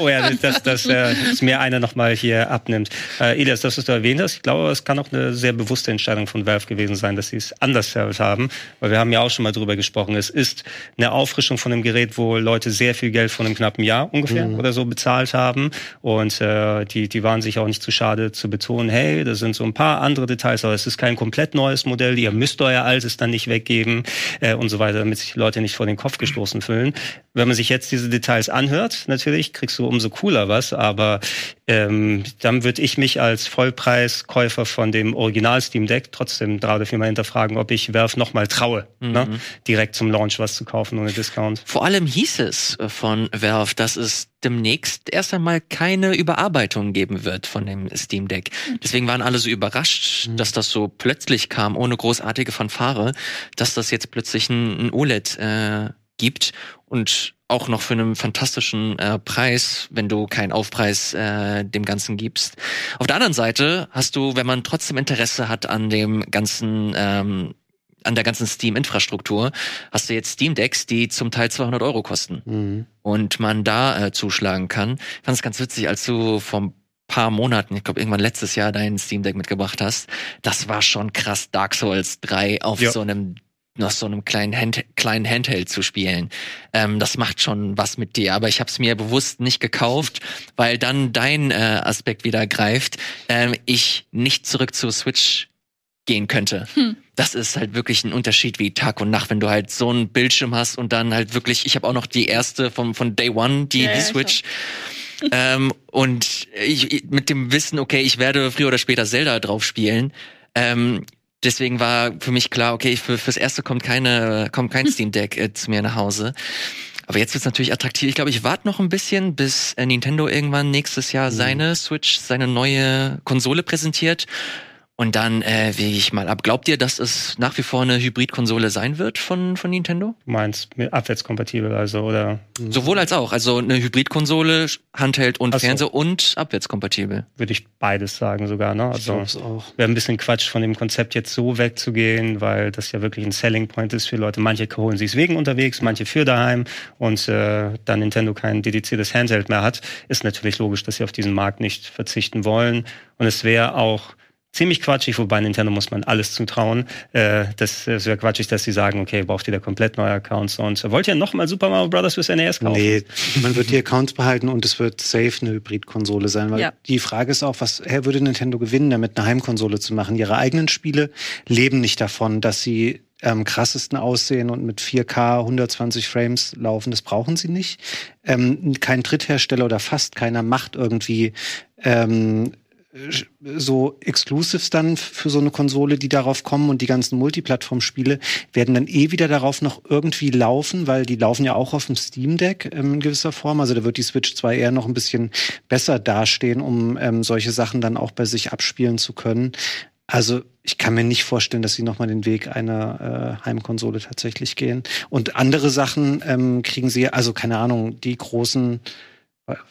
Oh ja, das, das, äh, dass mir einer nochmal hier abnimmt. Äh, Elias, das, was du erwähnt hast, ich glaube, es kann auch eine sehr bewusste Entscheidung von Valve gewesen sein, dass sie es anders haben. Weil wir haben ja auch schon mal drüber gesprochen. Es ist eine Auffrischung von einem Gerät, wo Leute sehr viel Geld von einem knappen Jahr ungefähr oder so bezahlt haben. Und äh, die, die waren sich auch nicht zu schade zu betonen, hey, das sind so ein paar andere Details, aber es ist kein komplett neues Modell, ihr müsst euer altes dann nicht weggeben äh, und so weiter, damit sich die Leute nicht vor den Kopf gestoßen fühlen. Wenn man sich jetzt diese Details anhört, natürlich kriegst du umso cooler was, aber ähm, dann würde ich mich als Vollpreiskäufer von dem Original Steam Deck trotzdem drei oder viermal hinterfragen, ob ich Valve nochmal traue, ne? direkt zum Launch was zu kaufen ohne Discount. Vor allem hieß es äh, von Valve, dass es demnächst erst einmal keine Überarbeitung geben wird von dem Steam Deck. Deswegen waren alle so überrascht, dass das so plötzlich kam, ohne großartige Fanfare, dass das jetzt plötzlich ein, ein OLED äh, gibt und auch noch für einen fantastischen äh, Preis, wenn du keinen Aufpreis äh, dem Ganzen gibst. Auf der anderen Seite hast du, wenn man trotzdem Interesse hat an dem ganzen ähm, an der ganzen Steam-Infrastruktur, hast du jetzt Steam Decks, die zum Teil 200 Euro kosten Mhm. und man da äh, zuschlagen kann. Ich fand es ganz witzig, als du vor ein paar Monaten, ich glaube irgendwann letztes Jahr dein Steam Deck mitgebracht hast. Das war schon krass, Dark Souls 3 auf Ja. so einem noch so einem kleinen, Hand, kleinen Handheld zu spielen. Ähm, das macht schon was mit dir, aber ich habe es mir bewusst nicht gekauft, weil dann dein äh, Aspekt wieder greift. Ähm, ich nicht zurück zur Switch gehen könnte. Hm. Das ist halt wirklich ein Unterschied wie Tag und Nacht, wenn du halt so einen Bildschirm hast und dann halt wirklich, ich habe auch noch die erste vom, von Day One, die, Ja, die ja, Switch. ähm, und ich- mit dem Wissen, okay, ich werde früher oder später Zelda drauf spielen. Ähm, deswegen war für mich klar, okay, für, fürs erste kommt keine, kommt kein Steam Deck äh, zu mir nach Hause. Aber jetzt wird's natürlich attraktiv. Ich glaube, ich warte noch ein bisschen, bis äh, Nintendo irgendwann nächstes Jahr seine Switch, seine neue Konsole präsentiert. Und dann äh, wege ich mal ab. Glaubt ihr, dass es nach wie vor eine Hybridkonsole sein wird von, von Nintendo? Mit abwärtskompatibel, also oder Sowohl als auch. Also eine Hybridkonsole, Handheld und so. Fernseher und abwärtskompatibel. würde ich beides sagen sogar, ne? Ich Also glaub's auch. wäre ein bisschen Quatsch von dem Konzept jetzt so wegzugehen, weil das ja wirklich ein Selling Point ist für Leute. Manche holen sich wegen unterwegs, manche für daheim und äh, da Nintendo kein dediziertes Handheld mehr hat, ist natürlich logisch, dass sie auf diesen Markt nicht verzichten wollen. Und es wäre auch ziemlich quatschig, wobei Nintendo muss man alles zutrauen. Äh, das, das wäre quatschig, dass sie sagen, okay, braucht ihr da komplett neue Accounts und wollt ihr nochmal Super Mario Bros. fürs NES kaufen? Nee, man wird die Accounts behalten und es wird safe eine Hybrid-Konsole sein, weil Ja. die Frage ist auch, was her würde Nintendo gewinnen, damit eine Heimkonsole zu machen? Ihre eigenen Spiele leben nicht davon, dass sie am krassesten aussehen und mit 4K 120 Frames laufen. Das brauchen sie nicht. Ähm, kein Dritthersteller oder fast keiner macht irgendwie ähm, so Exclusives dann für so eine Konsole, die darauf kommen und die ganzen Multiplattform-Spiele werden dann eh wieder darauf noch irgendwie laufen, weil die laufen ja auch auf dem Steam Deck ähm, in gewisser Form. Also da wird die Switch zwar eher noch ein bisschen besser dastehen, um ähm, solche Sachen dann auch bei sich abspielen zu können. Also ich kann mir nicht vorstellen, dass sie nochmal den Weg einer äh, Heimkonsole tatsächlich gehen. Und andere Sachen ähm, kriegen sie, also keine Ahnung, die großen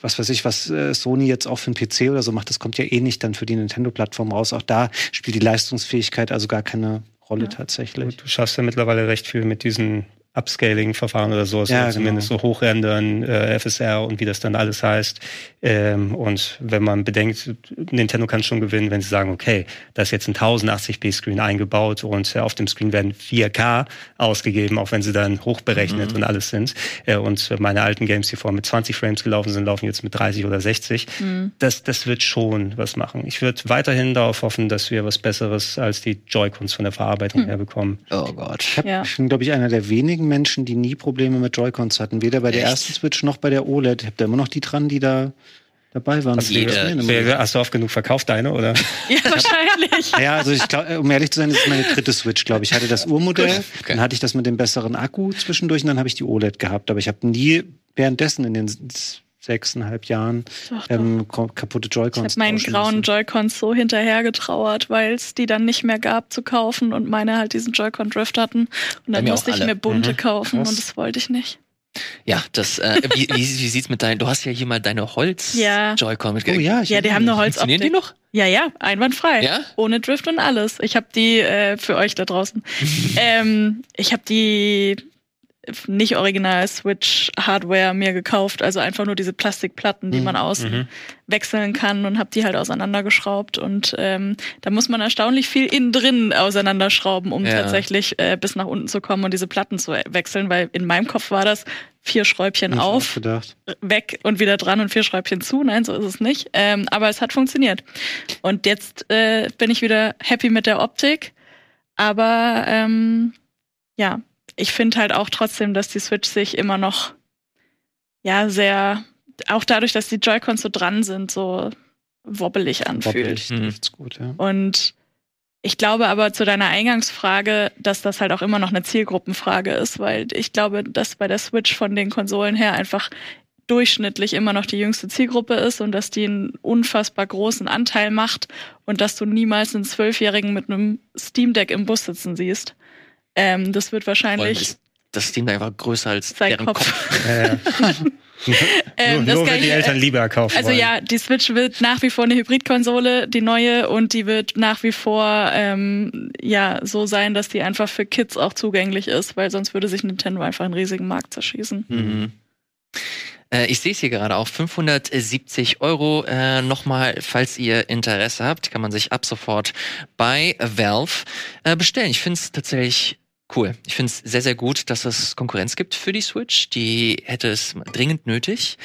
was weiß ich, was äh, Sony jetzt auch für einen PC oder so macht, das kommt ja eh nicht dann für die Nintendo-Plattform raus. Auch da spielt die Leistungsfähigkeit also gar keine Rolle Ja. tatsächlich. Du schaffst ja mittlerweile recht viel mit diesen Upscaling-Verfahren oder so, also Ja, zumindest so hochrendern, äh, FSR und wie das dann alles heißt. Ähm, und wenn man bedenkt, Nintendo kann schon gewinnen, wenn sie sagen, okay, da ist jetzt ein 1080p-Screen eingebaut und äh, auf dem Screen werden 4K ausgegeben, auch wenn sie dann hochberechnet Mhm. und alles sind. Äh, und meine alten Games, die vorher mit 20 Frames gelaufen sind, laufen jetzt mit 30 oder 60. Mhm. Das, das wird schon was machen. Ich würde weiterhin darauf hoffen, dass wir was Besseres als die Joy-Cons von der Verarbeitung Hm. her bekommen. Oh Gott. Ich, hab, Ja. ich bin, glaube ich, einer der wenigen Menschen, die nie Probleme mit Joy-Cons hatten. Weder bei der Echt? ersten Switch noch bei der OLED. Ich habe da immer noch die dran, die da dabei waren. Hast du, Jeder- hast du oft genug verkauft, deine, oder? Ja, wahrscheinlich. Ja, also ich glaube, um ehrlich zu sein, das ist meine dritte Switch, glaube ich. Ich hatte das Urmodell, Okay. dann hatte ich das mit dem besseren Akku zwischendurch und dann habe ich die OLED gehabt. Aber ich habe nie währenddessen in den sechseinhalb Jahren ähm, kaputte Ich Joy-Cons. habe meinen grauen. Joy-Cons so hinterher getrauert, weil es die dann nicht mehr gab zu kaufen und meine halt diesen Joy-Con-Drift hatten. Und dann musste ich mir bunte Mhm. kaufen Krass. und das wollte ich nicht. Ja, das, äh, wie, wie, wie sieht's mit deinen, du hast ja hier mal deine Ja. Holz-Joy-Con mit Oh ja, ich Ja, die haben eine Funktionieren die noch? Ja, ja, einwandfrei. Ja? Ohne Drift und alles. Ich habe die äh, für euch da draußen. ähm, ich habe die nicht original Switch Hardware mir gekauft, also einfach nur diese Plastikplatten, die Mhm. man außen Mhm. wechseln kann und habe die halt auseinandergeschraubt und ähm, da muss man erstaunlich viel innen drin auseinanderschrauben, um Ja. tatsächlich äh, bis nach unten zu kommen und diese Platten zu wechseln, weil in meinem Kopf war das vier Schräubchen auch auf, weg und wieder dran und vier Schräubchen zu. Nein, so ist es nicht. Ähm, aber es hat funktioniert. Und jetzt äh, bin ich wieder happy mit der Optik. Aber ähm, ja, ich finde halt auch trotzdem, dass die Switch sich immer noch ja sehr, auch dadurch, dass die Joy-Cons so dran sind, so wobbelig anfühlt. Wobbelig, Mhm. gut, ja. Und ich glaube aber zu deiner Eingangsfrage, dass das halt auch immer noch eine Zielgruppenfrage ist, weil ich glaube, dass bei der Switch von den Konsolen her einfach durchschnittlich immer noch die jüngste Zielgruppe ist und dass die einen unfassbar großen Anteil macht und dass du niemals einen Zwölfjährigen mit einem Steam Deck im Bus sitzen siehst. Ähm, das wird wahrscheinlich ist das Deck einfach größer als sein deren Kopf. Kopf. Ja, ja. Ähm, nur nur wenn die Eltern lieber kaufen Also wollen. ja, die Switch wird nach wie vor eine Hybridkonsole, die neue, und die wird nach wie vor ähm, ja so sein, dass die einfach für Kids auch zugänglich ist, weil sonst würde sich Nintendo einfach einen riesigen Markt zerschießen. Mhm. Äh, ich sehe es hier gerade auch, 570 Euro. Äh, Nochmal, falls ihr Interesse habt, kann man sich ab sofort bei Valve äh, bestellen. Ich finde es tatsächlich cool. Ich finde es sehr, sehr gut, dass es Konkurrenz gibt für die Switch. Die hätte es dringend nötig.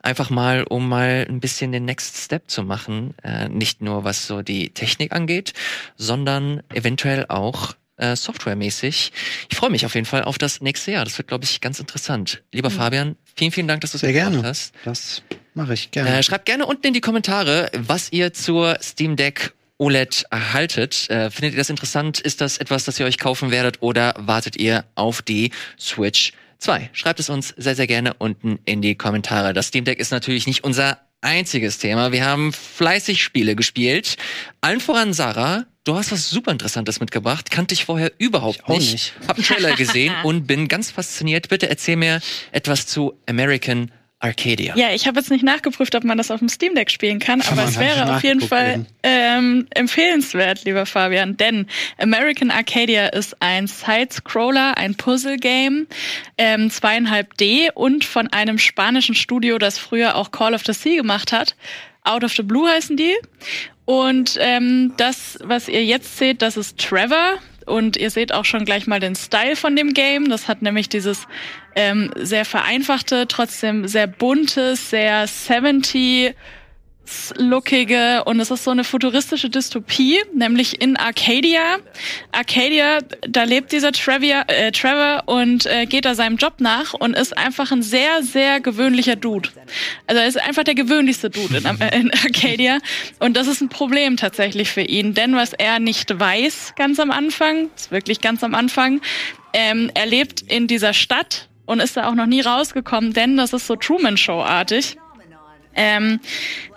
Einfach mal, um mal ein bisschen den Next Step zu machen. Äh, nicht nur was so die Technik angeht, sondern eventuell auch äh, softwaremäßig. Ich freue mich auf jeden Fall auf das nächste Jahr. Das wird, glaube ich, ganz interessant. Lieber Mhm. Fabian, vielen, vielen Dank, dass du es Sehr mitgebracht gerne. hast. Das mache ich gerne. Äh, schreibt gerne unten in die Kommentare, was ihr zur Steam Deck OLED erhaltet. Äh, findet ihr das interessant? Ist das etwas, das ihr euch kaufen werdet oder wartet ihr auf die Switch 2? Schreibt es uns sehr, sehr gerne unten in die Kommentare. Das Steam Deck ist natürlich nicht unser einziges Thema. Wir haben fleißig Spiele gespielt. Allen voran Sarah. Du hast was super Interessantes mitgebracht. Kannte ich vorher überhaupt Ich auch nicht. nicht. Hab einen Trailer gesehen und bin ganz fasziniert. Bitte erzähl mir etwas zu American Arcadia. Ja, ich habe jetzt nicht nachgeprüft, ob man das auf dem Steam Deck spielen kann, aber es wäre auf jeden Fall ähm, empfehlenswert, lieber Fabian, denn American Arcadia ist ein Side-Scroller, ein Puzzle-Game, ähm, zweieinhalb D und von einem spanischen Studio, das früher auch Call of the Sea gemacht hat. Out of the Blue heißen die. Und ähm, das, was ihr jetzt seht, das ist Trevor. Und ihr seht auch schon gleich mal den Style von dem Game. Das hat nämlich dieses ähm, sehr vereinfachte, trotzdem sehr buntes, sehr 70 lookige und es ist so eine futuristische Dystopie, nämlich in Arcadia. Arcadia, da lebt dieser Trevor, äh, Trevor und äh, geht da seinem Job nach und ist einfach ein sehr, sehr gewöhnlicher Dude. Also er ist einfach der gewöhnlichste Dude in, in Arcadia und das ist ein Problem tatsächlich für ihn, denn was er nicht weiß ganz am Anfang, ist wirklich ganz am Anfang, ähm, er lebt in dieser Stadt und ist da auch noch nie rausgekommen, denn das ist so Truman-Show-artig. Ähm,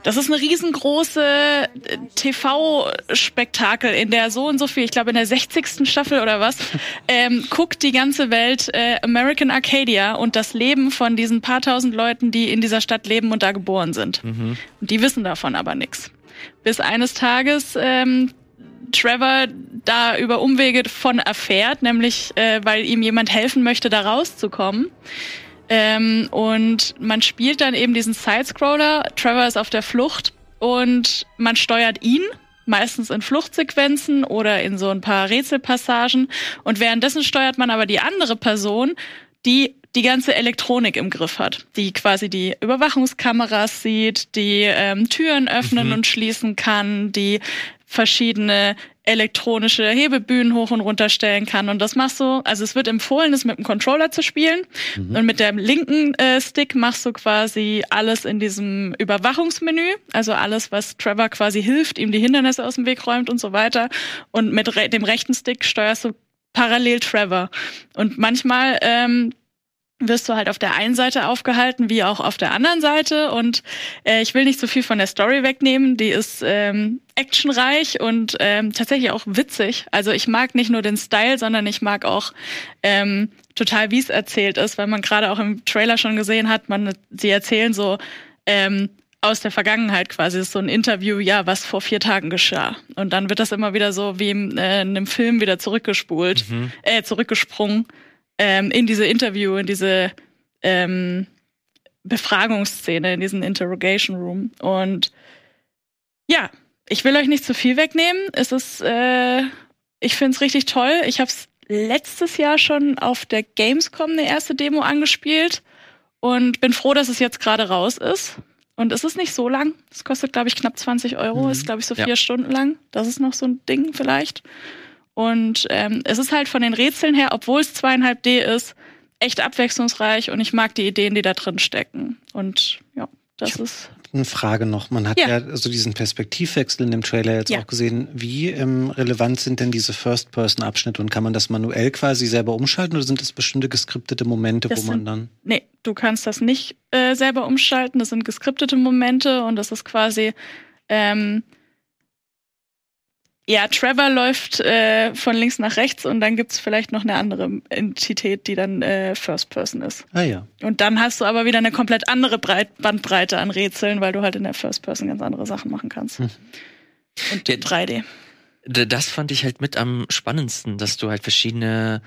das ist eine riesengroße äh, TV-Spektakel, in der so und so viel, ich glaube in der 60. Staffel oder was, ähm, guckt die ganze Welt äh, American Arcadia und das Leben von diesen paar tausend Leuten, die in dieser Stadt leben und da geboren sind. Mhm. Und die wissen davon aber nichts. Bis eines Tages ähm, Trevor da über Umwege von erfährt, nämlich äh, weil ihm jemand helfen möchte, da rauszukommen. Ähm, und man spielt dann eben diesen Sidescroller. Trevor ist auf der Flucht und man steuert ihn meistens in Fluchtsequenzen oder in so ein paar Rätselpassagen. Und währenddessen steuert man aber die andere Person, die die ganze Elektronik im Griff hat, die quasi die Überwachungskameras sieht, die ähm, Türen öffnen mhm. und schließen kann, die verschiedene elektronische Hebebühnen hoch und runter stellen kann. Und das machst du, also es wird empfohlen, es mit dem Controller zu spielen. Mhm. Und mit dem linken äh, Stick machst du quasi alles in diesem Überwachungsmenü. Also alles, was Trevor quasi hilft, ihm die Hindernisse aus dem Weg räumt und so weiter. Und mit re dem rechten Stick steuerst du parallel Trevor. Und manchmal ähm, wirst du halt auf der einen Seite aufgehalten, wie auch auf der anderen Seite. Und äh, ich will nicht so viel von der Story wegnehmen. Die ist ähm, actionreich und ähm, tatsächlich auch witzig. Also ich mag nicht nur den Style, sondern ich mag auch ähm, total, wie es erzählt ist, weil man gerade auch im Trailer schon gesehen hat, man sie erzählen so ähm, aus der Vergangenheit quasi. Das ist so ein Interview, ja, was vor vier Tagen geschah. Und dann wird das immer wieder so wie in, äh, in einem Film wieder zurückgespult, mhm. äh, zurückgesprungen ähm, in diese Interview, in diese ähm, Befragungsszene, in diesen Interrogation Room. Und ja, ich will euch nicht zu viel wegnehmen. Es ist, äh, ich finde es richtig toll. Ich habe es letztes Jahr schon auf der Gamescom eine erste Demo angespielt und bin froh, dass es jetzt gerade raus ist. Und es ist nicht so lang. Es kostet, glaube ich, knapp 20 Euro. Mhm. Ist, glaube ich, so vier ja. Stunden lang. Das ist noch so ein Ding vielleicht. Und ähm, es ist halt von den Rätseln her, obwohl es zweieinhalb D ist, echt abwechslungsreich und ich mag die Ideen, die da drin stecken. Und ja, das ist. Eine Frage noch. Man hat ja, ja so diesen Perspektivwechsel in dem Trailer jetzt ja. auch gesehen. Wie ähm, relevant sind denn diese First-Person-Abschnitte und kann man das manuell quasi selber umschalten oder sind das bestimmte geskriptete Momente, das wo man sind, dann. Nee, du kannst das nicht äh, selber umschalten. Das sind geskriptete Momente und das ist quasi. Ähm, ja, Trevor läuft äh, von links nach rechts und dann gibt's vielleicht noch eine andere Entität, die dann äh, First Person ist. Ah ja. Und dann hast du aber wieder eine komplett andere Breit Bandbreite an Rätseln, weil du halt in der First Person ganz andere Sachen machen kannst. Hm. Und der, 3D. Das fand ich halt mit am spannendsten, dass du halt verschiedene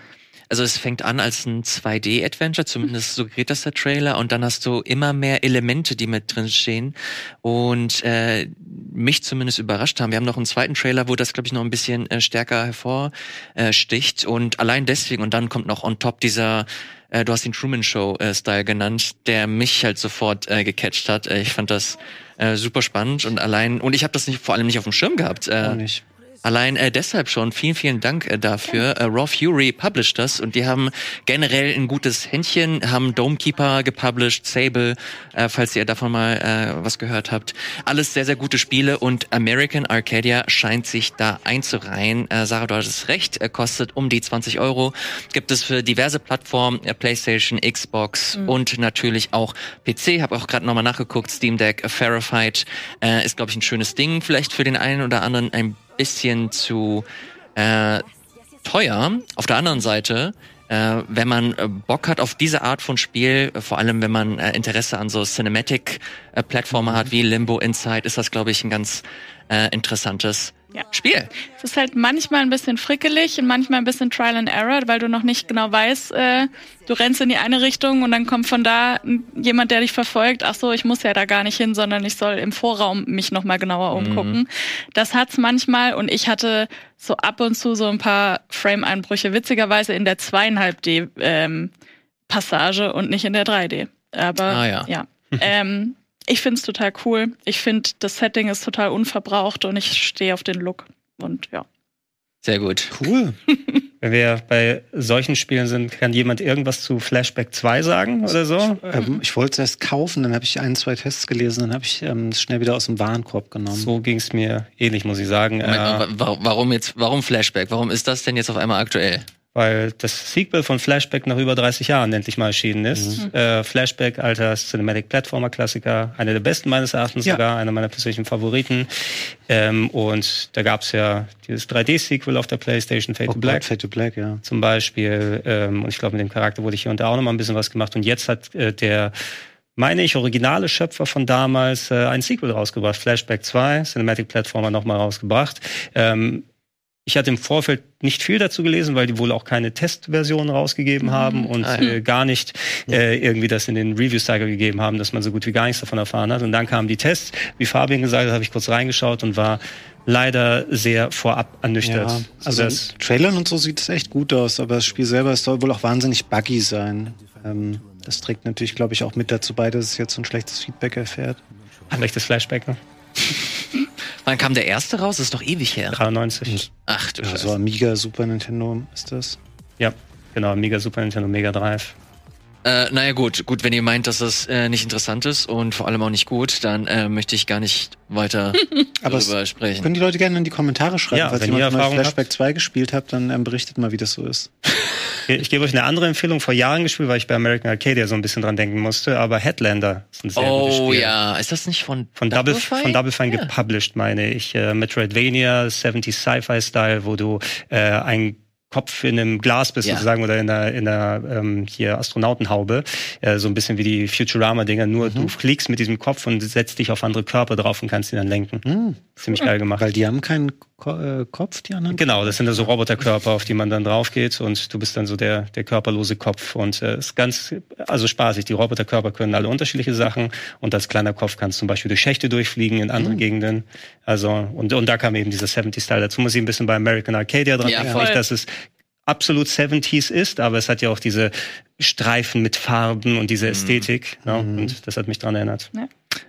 also es fängt an als ein 2D-Adventure, zumindest suggeriert das der Trailer, und dann hast du immer mehr Elemente, die mit drin stehen und äh, mich zumindest überrascht haben. Wir haben noch einen zweiten Trailer, wo das, glaube ich, noch ein bisschen äh, stärker hervorsticht und allein deswegen, und dann kommt noch on top dieser äh, du hast ihn Truman Show äh, Style genannt, der mich halt sofort äh, gecatcht hat. Äh, ich fand das äh, super spannend und allein und ich habe das nicht vor allem nicht auf dem Schirm gehabt. Äh, Auch nicht. Allein äh, deshalb schon vielen, vielen Dank äh, dafür. Äh, Raw Fury published das und die haben generell ein gutes Händchen, haben Domekeeper gepublished, Sable, äh, falls ihr davon mal äh, was gehört habt. Alles sehr, sehr gute Spiele und American Arcadia scheint sich da einzureihen. Äh, Sarah, du hattest recht, er kostet um die 20 Euro. Gibt es für diverse Plattformen, äh, PlayStation, Xbox mhm. und natürlich auch PC. Habe auch gerade nochmal nachgeguckt, Steam Deck, Verified äh, ist, glaube ich, ein schönes Ding. Vielleicht für den einen oder anderen ein bisschen zu äh, teuer. Auf der anderen Seite, äh, wenn man äh, Bock hat auf diese Art von Spiel, äh, vor allem wenn man äh, Interesse an so Cinematic-Plattformen äh, hat wie Limbo Inside, ist das, glaube ich, ein ganz interessantes Ja. Spiel. Es ist halt manchmal ein bisschen frickelig und manchmal ein bisschen Trial and Error, weil du noch nicht genau weißt, äh, du rennst in die eine Richtung und dann kommt von da jemand, der dich verfolgt. Ach so, ich muss ja da gar nicht hin, sondern ich soll im Vorraum mich noch mal genauer umgucken. Mhm. Das hat's manchmal und ich hatte so ab und zu so ein paar Frame-Einbrüche, witzigerweise in der zweieinhalb D ähm, Passage und nicht in der 3D. Aber Ah, ja. ja. ähm, ich find's total cool. Ich find, das Setting ist total unverbraucht und ich stehe auf den Look. Und ja. Sehr gut. Cool. Wenn wir bei solchen Spielen sind, kann jemand irgendwas zu Flashback 2 sagen oder so? Ähm, ich wollte es erst kaufen, dann habe ich ein, zwei Tests gelesen, dann habe ich ähm, es schnell wieder aus dem Warenkorb genommen. So ging es mir ähnlich, muss ich sagen. Moment, Äh, wa- wa- warum jetzt, warum Flashback? Warum ist das denn jetzt auf einmal aktuell? Weil das Sequel von Flashback nach über 30 Jahren endlich mal erschienen ist. Äh, Flashback, alter Cinematic Platformer Klassiker, einer der besten meines Erachtens Ja. sogar, einer meiner persönlichen Favoriten. Ähm, und da gab's ja dieses 3D-Sequel auf der PlayStation, Fade Oh to Black. Gott, Fade to Black, ja. zum Beispiel. Ähm, und ich glaube, mit dem Charakter wurde hier und da auch noch mal ein bisschen was gemacht. Und jetzt hat äh, der, meine ich, originale Schöpfer von damals äh, ein Sequel rausgebracht. Flashback 2, Cinematic Platformer noch mal rausgebracht. Ähm, ich hatte im Vorfeld nicht viel dazu gelesen, weil die wohl auch keine Testversion rausgegeben haben und Ah, ja. äh, gar nicht äh, irgendwie das in den Review-Cycle gegeben haben, dass man so gut wie gar nichts davon erfahren hat. Und dann kamen die Tests. Wie Fabian gesagt hat, habe ich kurz reingeschaut und war leider sehr vorab ernüchtert. Ja, also in sodass- Trailern und so sieht es echt gut aus, aber das Spiel selber soll wohl auch wahnsinnig buggy sein. Ähm, das trägt natürlich, glaube ich, auch mit dazu bei, dass es jetzt so ein schlechtes Feedback erfährt. Schlechtes Flashback, ne? Wann kam der erste raus? Das ist doch ewig her. 93. Ach du Scheiße. so Amiga, Super Nintendo ist das. Ja, genau. Mega Super Nintendo, Mega Drive. Äh, naja gut, gut, wenn ihr meint, dass das äh, nicht interessant ist und vor allem auch nicht gut, dann äh, möchte ich gar nicht weiter Aber es darüber sprechen. Können die Leute gerne in die Kommentare schreiben, Ja, falls wenn jemand ihr mal Flashback 2 gespielt habt, dann ähm, berichtet mal, wie das so ist. Ich gebe euch eine andere Empfehlung vor Jahren gespielt, weil ich bei American Arcadia so ein bisschen dran denken musste, aber Headlander ist ein sehr gutes Oh Spiel. ja, ist das nicht von Von Double, Fine? von Double Fine Ja. gepublished, meine ich. Äh, Metroidvania, 70s Sci-Fi-Style, wo du äh, ein Kopf in einem Glas bist Ja. sozusagen oder in einer, in einer ähm, hier Astronautenhaube, äh, so ein bisschen wie die Futurama-Dinger, nur Mhm. du fliegst mit diesem Kopf und setzt dich auf andere Körper drauf und kannst ihn dann lenken. Hm, Ziemlich geil gemacht. weil die haben keinen Ko äh, Kopf, die anderen. Genau, das sind so Roboterkörper, auf die man dann drauf geht und du bist dann so der, der körperlose Kopf und äh, ist ganz, also spaßig. Die Roboterkörper können alle unterschiedliche Sachen und als kleiner Kopf kannst du zum Beispiel durch Schächte durchfliegen in andere Gegenden. Also, und, und da kam eben dieser 70-Style. Dazu muss ich ein bisschen bei American Arcadia dran Ja, denken. dass es absolut 70s ist, aber es hat ja auch diese Streifen mit Farben und diese Ästhetik. Ja, und das hat mich dran erinnert.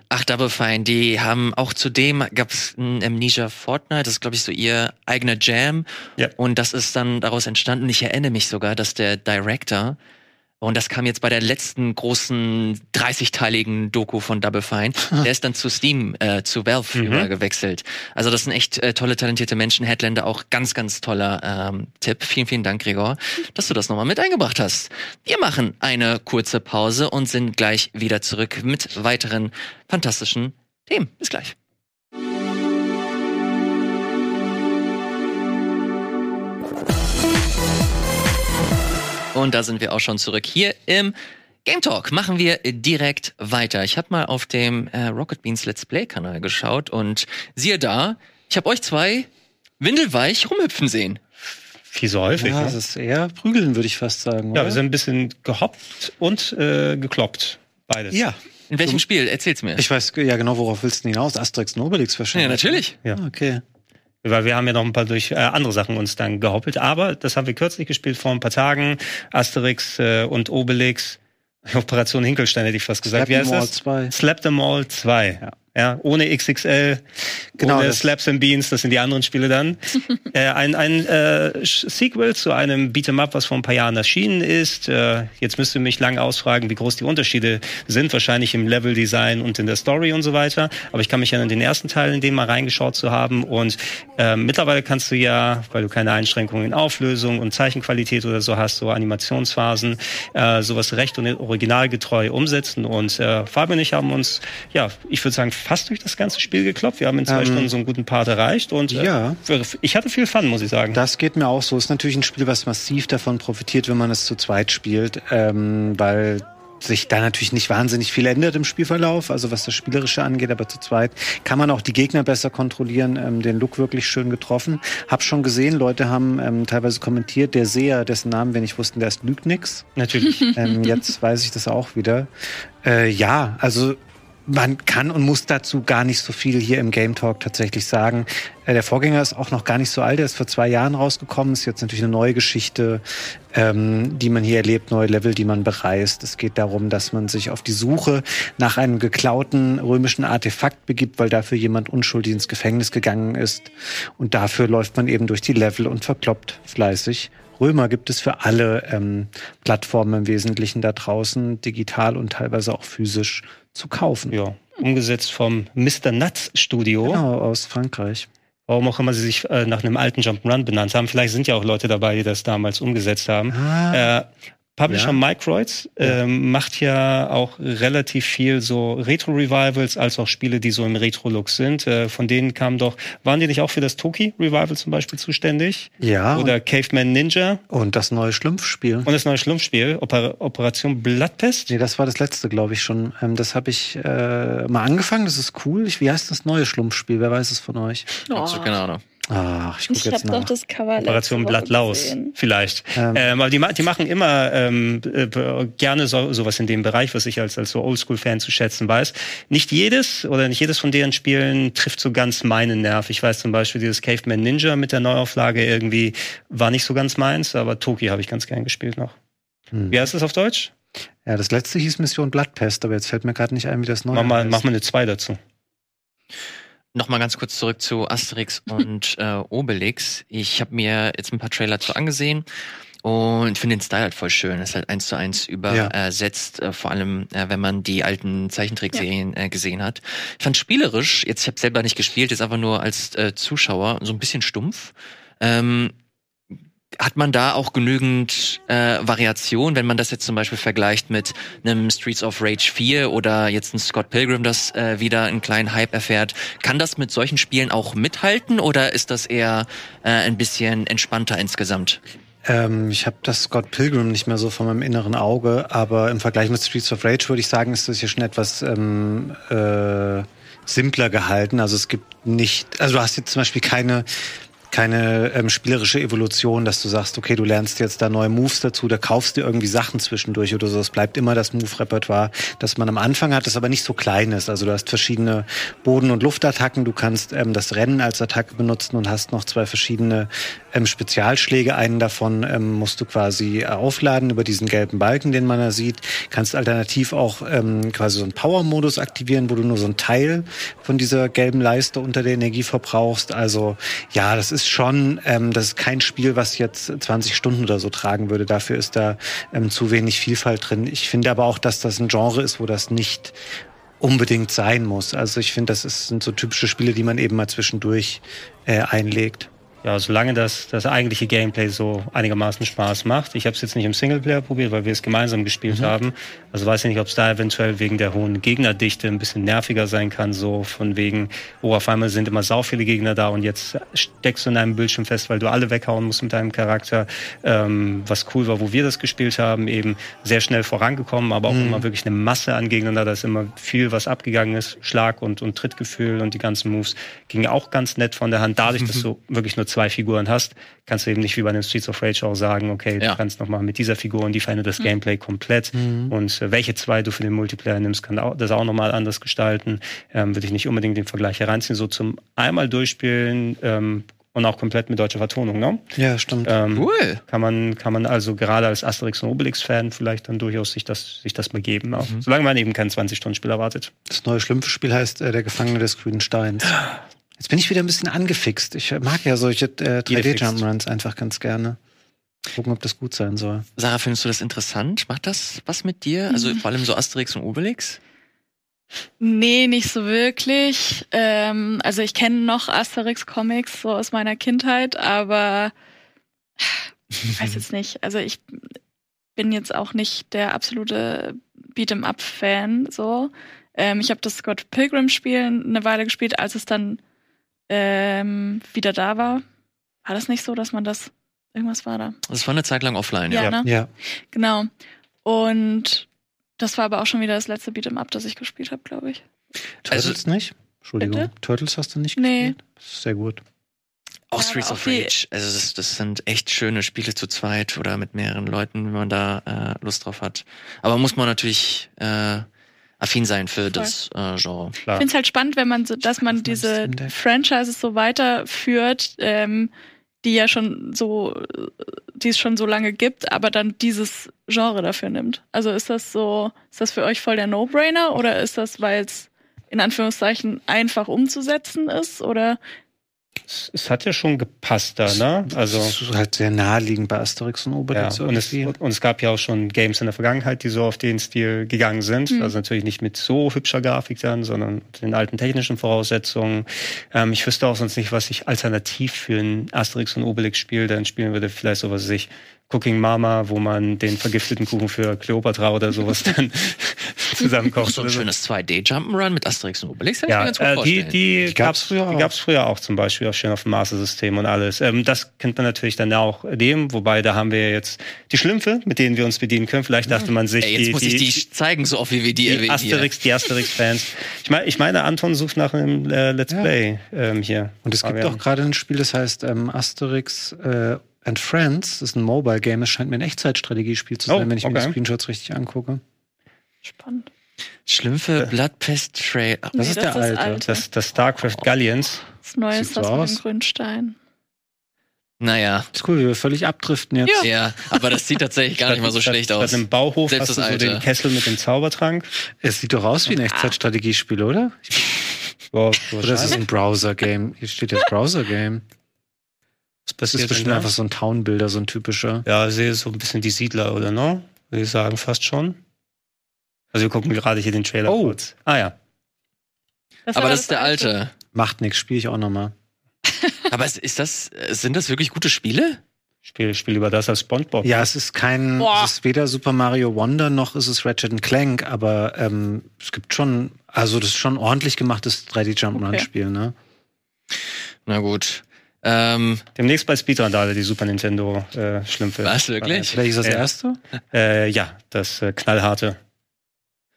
Ach, Double Fine, die haben auch zudem gab es ein Amnesia Fortnite, das ist glaube ich so ihr eigener Jam Ja. und das ist dann daraus entstanden. Ich erinnere mich sogar, dass der Director und das kam jetzt bei der letzten großen 30-teiligen Doku von Double Fine. Der ist dann zu Steam, äh, zu Valve Mhm. über gewechselt. Also das sind echt äh, tolle, talentierte Menschen. Headlander auch ganz, ganz toller ähm, Tipp. Vielen, vielen Dank, Gregor, dass du das nochmal mit eingebracht hast. Wir machen eine kurze Pause und sind gleich wieder zurück mit weiteren fantastischen Themen. Bis gleich. Und da sind wir auch schon zurück hier im Game Talk. Machen wir direkt weiter. Ich habe mal auf dem äh, Rocket Beans Let's Play Kanal geschaut und siehe da, ich habe euch zwei windelweich rumhüpfen sehen. Viel so häufig. Ja, ne? das ist eher prügeln, würde ich fast sagen. ja oder? wir sind ein bisschen gehoppt und äh, gekloppt. Beides. ja. In welchem Spiel? Erzähl's mir. Ich weiß ja genau, worauf willst du denn hinaus? Asterix und Obelix wahrscheinlich. ja, natürlich. Ja. Ah, okay. Weil wir haben ja noch ein paar durch äh, andere Sachen uns dann gehoppelt. Aber das haben wir kürzlich gespielt vor ein paar Tagen. Asterix äh, und Obelix. Operation Hinkelstein hätte ich fast gesagt. Slap Wie heißt them all das? 2. Slap them all 2. Ja. Ja. ohne XXL, Genau, ohne Slaps and Beans, das sind die anderen Spiele dann. äh, ein ein äh, Sequel zu einem Beat'em Up, was vor ein paar Jahren erschienen ist. Äh, jetzt müsst ihr mich lang ausfragen, wie groß die Unterschiede sind, wahrscheinlich im Leveldesign und in der Story und so weiter. Aber ich kann mich erinnern, den ersten Teil, in dem mal reingeschaut zu haben. Und äh, mittlerweile kannst du ja, weil du keine Einschränkungen in Auflösung und Zeichenqualität oder so hast, so Animationsphasen, äh, sowas recht und originalgetreu umsetzen. Und äh, Fabian und ich haben uns, ja, ich würde sagen, fast durch das ganze Spiel gekloppt. Wir haben in zwei Ähm, Stunden so einen guten Part erreicht. Und äh, ja. ich hatte viel Fun, muss ich sagen. Das geht mir auch so. Ist natürlich ein Spiel, was massiv davon profitiert, wenn man es zu zweit spielt, ähm, weil sich da natürlich nicht wahnsinnig viel ändert im Spielverlauf, also was das Spielerische angeht, aber zu zweit kann man auch die Gegner besser kontrollieren, ähm, den Look wirklich schön getroffen. Hab schon gesehen, Leute haben ähm, teilweise kommentiert, der Seher, dessen Namen wir nicht wussten, der ist lügt nix. Natürlich. Ähm, jetzt weiß ich das auch wieder. Äh, ja, also man kann und muss dazu gar nicht so viel hier im Game Talk tatsächlich sagen. Äh, der Vorgänger ist auch noch gar nicht so alt, der ist vor zwei Jahren rausgekommen, ist jetzt natürlich eine neue Geschichte, ähm, die man hier erlebt, neue Level, die man bereist. Es geht darum, dass man sich auf die Suche nach einem geklauten römischen Artefakt begibt, weil dafür jemand unschuldig ins Gefängnis gegangen ist. Und dafür läuft man eben durch die Level und verkloppt fleißig Römer gibt es für alle ähm, Plattformen im Wesentlichen da draußen, digital und teilweise auch physisch zu kaufen. Ja, umgesetzt vom Mr. Nuts Studio. Genau, aus Frankreich. Warum auch immer sie sich äh, nach einem alten Jump'n'Run benannt haben. Vielleicht sind ja auch Leute dabei, die das damals umgesetzt haben. Ah. Äh, Publisher Ja. Microids ähm, macht ja auch relativ viel so Retro-Revivals, als auch Spiele, die so im Retro-Look sind. Äh, von denen kamen doch, waren die nicht auch für das Toki-Revival zum Beispiel zuständig? Ja, Oder Caveman Ninja und das neue Schlumpfspiel. und das neue Schlumpfspiel, Oper Operation Bloodpest? Nee, das war das letzte, glaube ich schon. Ähm, das habe ich äh, mal angefangen, das ist cool. Ich, wie heißt das neue Schlumpfspiel? Wer weiß es von euch? Also, keine Ahnung. Ach, ich gucke Ich jetzt habe doch das Cover Operation Blattlaus, vielleicht. Ähm. Ähm, aber die, die machen immer ähm, äh, gerne so, sowas in dem Bereich, was ich als, als so Oldschool-Fan zu schätzen weiß. Nicht jedes oder nicht jedes von deren Spielen trifft so ganz meinen Nerv. Ich weiß zum Beispiel, dieses Caveman Ninja mit der Neuauflage irgendwie war nicht so ganz meins, aber Toki habe ich ganz gern gespielt noch. Hm. Wie heißt das auf Deutsch? Ja, das letzte hieß Mission Bloodpest, aber jetzt fällt mir gerade nicht ein, wie das neue Mach mal, heißt. mach mal eine 2 dazu. Nochmal ganz kurz zurück zu Asterix und äh, Obelix. Ich habe mir jetzt ein paar Trailer zu angesehen und finde den Style halt voll schön. Ist halt eins zu eins übersetzt, äh, vor allem äh, wenn man die alten Zeichentrickserien äh, gesehen hat. Ich fand spielerisch, jetzt ich habe selber nicht gespielt, jetzt einfach nur als äh, Zuschauer so ein bisschen stumpf. Ähm, hat man da auch genügend äh, Variation, wenn man das jetzt zum Beispiel vergleicht mit einem Streets of Rage 4 oder jetzt ein Scott Pilgrim, das äh, wieder einen kleinen Hype erfährt? Kann das mit solchen Spielen auch mithalten oder ist das eher äh, ein bisschen entspannter insgesamt? Ähm, ich habe das Scott Pilgrim nicht mehr so vor meinem inneren Auge, aber im Vergleich mit Streets of Rage würde ich sagen, ist das hier schon etwas ähm, äh, simpler gehalten. Also es gibt nicht, also du hast jetzt zum Beispiel keine keine ähm, spielerische Evolution, dass du sagst, okay, du lernst jetzt da neue Moves dazu, da kaufst du irgendwie Sachen zwischendurch oder so. Es bleibt immer das Move-Repertoire, das man am Anfang hat, das aber nicht so klein ist. Also du hast verschiedene Boden- und Luftattacken, du kannst ähm, das Rennen als Attacke benutzen und hast noch zwei verschiedene ähm, Spezialschläge. Einen davon ähm, musst du quasi äh, aufladen über diesen gelben Balken, den man da sieht. Kannst alternativ auch ähm, quasi so einen Power-Modus aktivieren, wo du nur so einen Teil von dieser gelben Leiste unter der Energie verbrauchst. Also ja, das ist schon, ähm, das ist kein Spiel, was jetzt 20 Stunden oder so tragen würde. Dafür ist da ähm, zu wenig Vielfalt drin. Ich finde aber auch, dass das ein Genre ist, wo das nicht unbedingt sein muss. Also ich finde, das ist, sind so typische Spiele, die man eben mal zwischendurch äh, einlegt. Ja, solange das, das eigentliche Gameplay so einigermaßen Spaß macht. Ich habe es jetzt nicht im Singleplayer probiert, weil wir es gemeinsam gespielt haben. Also weiß ich nicht, ob es da eventuell wegen der hohen Gegnerdichte ein bisschen nerviger sein kann. So von wegen, oh, auf einmal sind immer sau viele Gegner da und jetzt steckst du in einem Bildschirm fest, weil du alle weghauen musst mit deinem Charakter. Ähm, was cool war, wo wir das gespielt haben, eben sehr schnell vorangekommen, aber auch immer wirklich eine Masse an Gegnern da. Da ist immer viel, was abgegangen ist. Schlag und, und Trittgefühl und die ganzen Moves gingen auch ganz nett von der Hand. Dadurch, dass du wirklich nur zwei Figuren hast, kannst du eben nicht wie bei den Streets of Rage auch sagen, okay, Ja. du kannst noch mal mit dieser Figur und die verändert das Gameplay komplett. Und äh, welche zwei du für den Multiplayer nimmst, kann auch, das auch nochmal anders gestalten. Ähm, Würde ich nicht unbedingt den Vergleich hereinziehen. So zum einmal durchspielen ähm, und auch komplett mit deutscher Vertonung, ne? Ja, stimmt. Ähm, Cool. kann man, kann man also gerade als Asterix und Obelix-Fan vielleicht dann durchaus sich das, sich das mal geben. Ja. Solange man eben kein 20-Stunden-Spiel erwartet. Das neue Schlümpfe-Spiel heißt äh, Der Gefangene des grünen Steins. Jetzt bin ich wieder ein bisschen angefixt. Ich mag ja solche äh, Angefixt. 3D-Jump-Runs einfach ganz gerne. Gucken, ob das gut sein soll. Sarah, findest du das interessant? Macht das was mit dir? Also vor allem so Asterix und Obelix? Nee, nicht so wirklich. Ähm, also ich kenne noch Asterix-Comics so aus meiner Kindheit, aber ich weiß jetzt nicht. Also ich bin jetzt auch nicht der absolute Beat'em-up-Fan. So, ähm, ich habe das Scott Pilgrim-Spiel eine Weile gespielt, als es dann ähm, wieder da war. War das nicht so, dass man das irgendwas war da? Das war eine Zeit lang offline, ja. Ja, ne? Ja. Genau. Und Das war aber auch schon wieder das letzte Beat'em Up, das ich gespielt habe, glaube ich. Also- Turtles nicht? Entschuldigung. Bitte? Turtles hast du nicht Nee. gespielt? Das ist sehr gut. Auch Ja, Streets of Rage. Also das, das sind echt schöne Spiele zu zweit oder mit mehreren Leuten, wenn man da äh, Lust drauf hat. Aber muss man natürlich äh, affin sein für das äh, Genre. Ich Klar. finde es halt spannend, wenn man so, dass man diese. Franchises so weiterführt, ähm, die ja schon so, die es schon so lange gibt, aber dann dieses Genre dafür nimmt. Also ist das so, ist das für euch voll der No-Brainer oder ist das, weil es in Anführungszeichen einfach umzusetzen ist? Oder Es, es hat ja schon gepasst da, ne? Also. Das ist halt sehr naheliegend bei Asterix und Ja, Obelix. und es, und es gab ja auch schon Games in der Vergangenheit, die so auf den Stil gegangen sind. Mhm. Also natürlich nicht mit so hübscher Grafik dann, sondern mit den alten technischen Voraussetzungen. Ähm, ich wüsste auch sonst nicht, was ich alternativ für ein Asterix und Obelix-Spiel dann spielen würde. Vielleicht sowas wie ich Cooking Mama, wo man den vergifteten Kuchen für Cleopatra oder sowas dann zusammenkocht. So ein schönes 2D-Jump'n'Run mit Asterix und Obelix hätte ich mir Ja, ganz gut äh, die, vorstellen. die, Die gab's gab's früher Die auch. gab's früher auch zum Beispiel, auch schön auf dem Master-System und alles. Ähm, das könnte man natürlich dann auch nehmen, wobei da haben wir jetzt die Schlümpfe, mit denen wir uns bedienen können. Vielleicht dachte man sich, Ey, jetzt die, muss ich die zeigen, so oft wie wir die, die erwähnen Asterix, die Asterix-Fans. Ich meine, ich meine, Anton sucht nach einem äh, Let's Ja. Play ähm, hier. Und es gibt auch gerade ein Spiel, das heißt ähm, Asterix äh, and Friends. Das ist ein Mobile-Game. Es scheint mir ein Echtzeitstrategiespiel zu Oh, sein, wenn ich mir okay. die Screenshots richtig angucke. spannend. hier. Schlümpfe, Bloodpest Trail. Ach, Das ist der alte. das, das StarCraft Galleons. Das Neue ist so das mit aus. dem grünen Stein. Naja, ist cool, wie wir völlig abdriften jetzt. Ja. ja, aber das sieht tatsächlich gar nicht mal so schlecht aus. einem Bauhof Selbst hast du das so Alte. den Kessel mit dem Zaubertrank. Es sieht doch aus wie ein Echtzeitstrategiespiel, oder? Wow, Oder ist es ein Browser-Game? Hier steht jetzt Browser-Game. Was Das ist bestimmt einfach so ein Town-Builder, so ein typischer. Ja, ich sehe so ein bisschen die Siedler, oder ne? Würde ich sagen, fast schon. Also wir gucken gerade hier den Trailer Oh. kurz. Ah ja. Das aber das ist der alte. Macht nix, spiele ich auch nochmal. Aber ist, ist das, sind das wirklich gute Spiele? Spiel, spiel lieber das als SpongeBob. Ja, es ist kein, Boah. es ist weder Super Mario Wonder noch ist es Ratchet Clank, aber ähm, es gibt schon, also das ist schon ein ordentlich gemachtes 3D Jump'n'Run-Spiel, ne? Na gut. Ähm, Demnächst bei Speedrandale die Super Nintendo äh, Schlümpfe. was, wirklich? Welches ist das Ja. erste? Äh, ja, das äh, knallharte.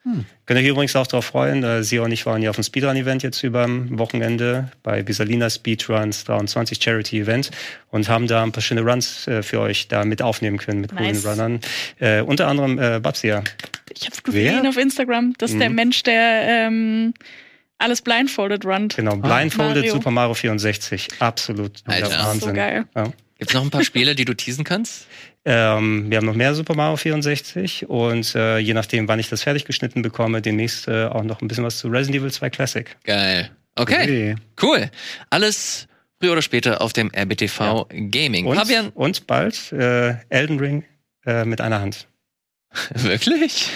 Hm. Könnt ihr euch übrigens auch darauf freuen. Äh, Sie und ich waren ja auf dem Speedrun-Event jetzt überm Wochenende bei Bisalina Speedruns 23 Charity-Event und haben da ein paar schöne Runs äh, für euch da mit aufnehmen können mit Nice. coolen Runnern. Äh, unter anderem äh, Babsia. Ich habe es gesehen Wer? auf Instagram. Das ist der Mhm. Mensch, der ähm, alles blindfolded runnt. Genau, Blindfolded Mario. Super Mario 64. Absolut Alter. der Das Wahnsinn. So geil. Gibt's noch ein paar Spiele, die du teasen kannst? Ähm, wir haben noch mehr Super Mario 64 und äh, je nachdem, wann ich das fertig geschnitten bekomme, demnächst äh, auch noch ein bisschen was zu Resident Evil 2 Classic. Geil. Okay, cool. Alles früher oder später auf dem RBTV Gaming. Und, Fabian, und bald äh, Elden Ring äh, mit einer Hand. wirklich?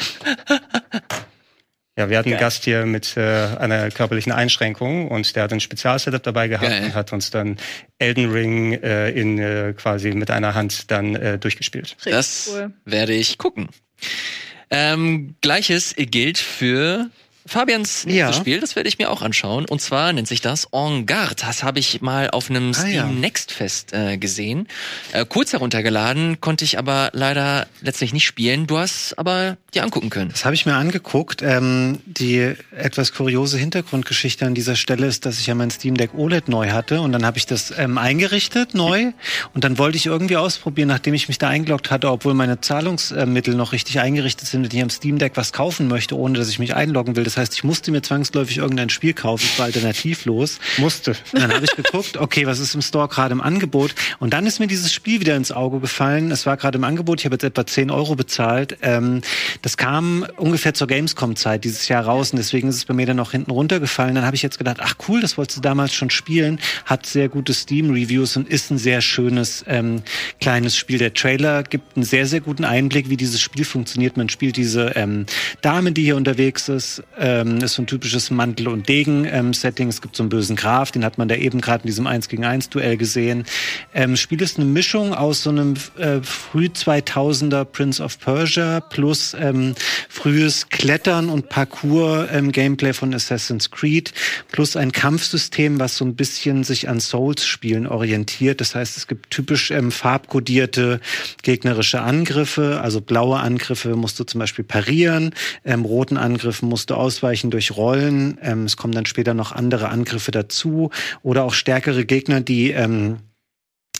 Ja, wir hatten einen. Gast hier mit äh, einer körperlichen Einschränkung und der hat ein Spezialsetup dabei gehabt Geil. und hat uns dann Elden Ring äh, in äh, quasi mit einer Hand dann äh, durchgespielt. Das cool. werde ich gucken. Ähm, Gleiches gilt für Fabians nächstes Ja. Spiel, das werde ich mir auch anschauen. Und zwar nennt sich das En Garde. Das habe ich mal auf einem Ah, Steam ja. Next Fest äh, gesehen. Äh, kurz heruntergeladen, konnte ich aber leider letztlich nicht spielen. Du hast aber dir angucken können. Das habe ich mir angeguckt. Ähm, die etwas kuriose Hintergrundgeschichte an dieser Stelle ist, dass ich ja mein Steam Deck OLED neu hatte und dann habe ich das ähm, eingerichtet neu und dann wollte ich irgendwie ausprobieren, nachdem ich mich da eingeloggt hatte, obwohl meine Zahlungsmittel noch richtig eingerichtet sind und ich am Steam Deck was kaufen möchte, ohne dass ich mich einloggen will. Das heißt, ich musste mir zwangsläufig irgendein Spiel kaufen, es war alternativlos. Musste. Und dann habe ich geguckt, okay, was ist im Store gerade im Angebot? Und dann ist mir dieses Spiel wieder ins Auge gefallen. Es war gerade im Angebot, ich habe jetzt etwa 10 Euro bezahlt. Ähm, das kam ungefähr zur Gamescom-Zeit dieses Jahr raus und deswegen ist es bei mir dann auch hinten runtergefallen. Dann habe ich jetzt gedacht, ach cool, das wolltest du damals schon spielen. Hat sehr gute Steam-Reviews und ist ein sehr schönes ähm, kleines Spiel. Der Trailer gibt einen sehr, sehr guten Einblick, wie dieses Spiel funktioniert. Man spielt diese ähm, Dame, die hier unterwegs ist. Ähm, ist so ein typisches Mantel- und Degen-Setting. es gibt so einen bösen Graf, den hat man da eben gerade in diesem 1 gegen 1 Duell gesehen. Ähm, Spiel ist eine Mischung aus so einem äh, früh 2000er Prince of Persia plus ähm, frühes Klettern und Parcours-Gameplay ähm, von Assassin's Creed plus ein Kampfsystem, was so ein bisschen sich an Souls-Spielen orientiert. Das heißt, es gibt typisch ähm, farbkodierte gegnerische Angriffe, also blaue Angriffe musst du zum Beispiel parieren, ähm, roten Angriffen musst du ausweichen durch Rollen. Ähm, es kommen dann später noch andere Angriffe dazu oder auch stärkere Gegner, die ähm,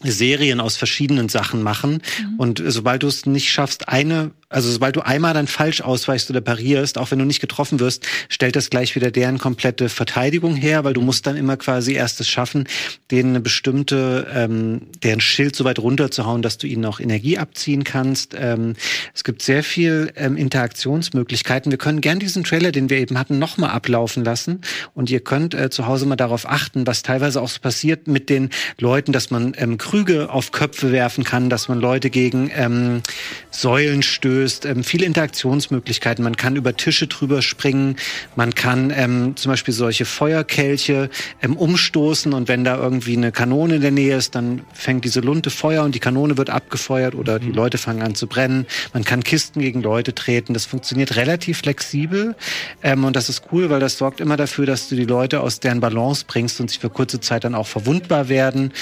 Serien aus verschiedenen Sachen machen. Mhm. Und sobald du es nicht schaffst, eine also sobald du einmal dann falsch ausweichst oder parierst, auch wenn du nicht getroffen wirst, stellt das gleich wieder deren komplette Verteidigung her, weil du musst dann immer quasi erst es schaffen, denen eine bestimmte, ähm, deren Schild so weit runterzuhauen, dass du ihnen auch Energie abziehen kannst. Ähm, es gibt sehr viel ähm, Interaktionsmöglichkeiten. Wir können gern diesen Trailer, den wir eben hatten, nochmal ablaufen lassen. Und ihr könnt äh, zu Hause mal darauf achten, was teilweise auch so passiert mit den Leuten, dass man ähm, Krüge auf Köpfe werfen kann, dass man Leute gegen ähm, Säulen stößt gelöst, ähm, viele Interaktionsmöglichkeiten. Man kann über Tische drüber springen, man kann ähm, zum Beispiel solche Feuerkelche ähm, umstoßen und wenn da irgendwie eine Kanone in der Nähe ist, dann fängt diese Lunte Feuer und die Kanone wird abgefeuert oder mhm. die Leute fangen an zu brennen. Man kann Kisten gegen Leute treten. Das funktioniert relativ flexibel ähm, und das ist cool, weil das sorgt immer dafür, dass du die Leute aus deren Balance bringst und sie für kurze Zeit dann auch verwundbar werden.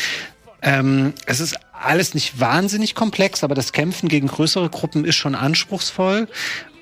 Ähm, es ist alles nicht wahnsinnig komplex, aber das Kämpfen gegen größere Gruppen ist schon anspruchsvoll.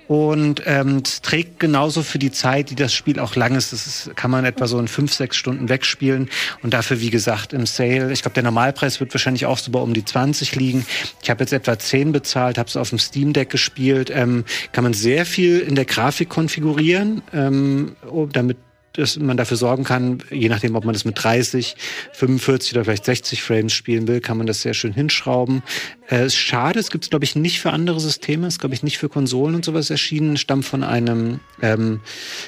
Und ähm, trägt genauso für die Zeit, die das Spiel auch lang ist. Das ist, kann man etwa so in fünf, sechs Stunden wegspielen. Und dafür, wie gesagt, im Sale, ich glaube, der Normalpreis wird wahrscheinlich auch so bei um die 20 liegen. Ich habe jetzt etwa 10 bezahlt, habe es auf dem Steam Deck gespielt. Ähm, kann man sehr viel in der Grafik konfigurieren, ähm, damit dass man dafür sorgen kann, je nachdem, ob man das mit 30, 45 oder vielleicht 60 Frames spielen will, kann man das sehr schön hinschrauben. Äh, ist schade, es gibt es, glaube ich, nicht für andere Systeme, ist, glaube ich, nicht für Konsolen und sowas erschienen, stammt von einem ähm,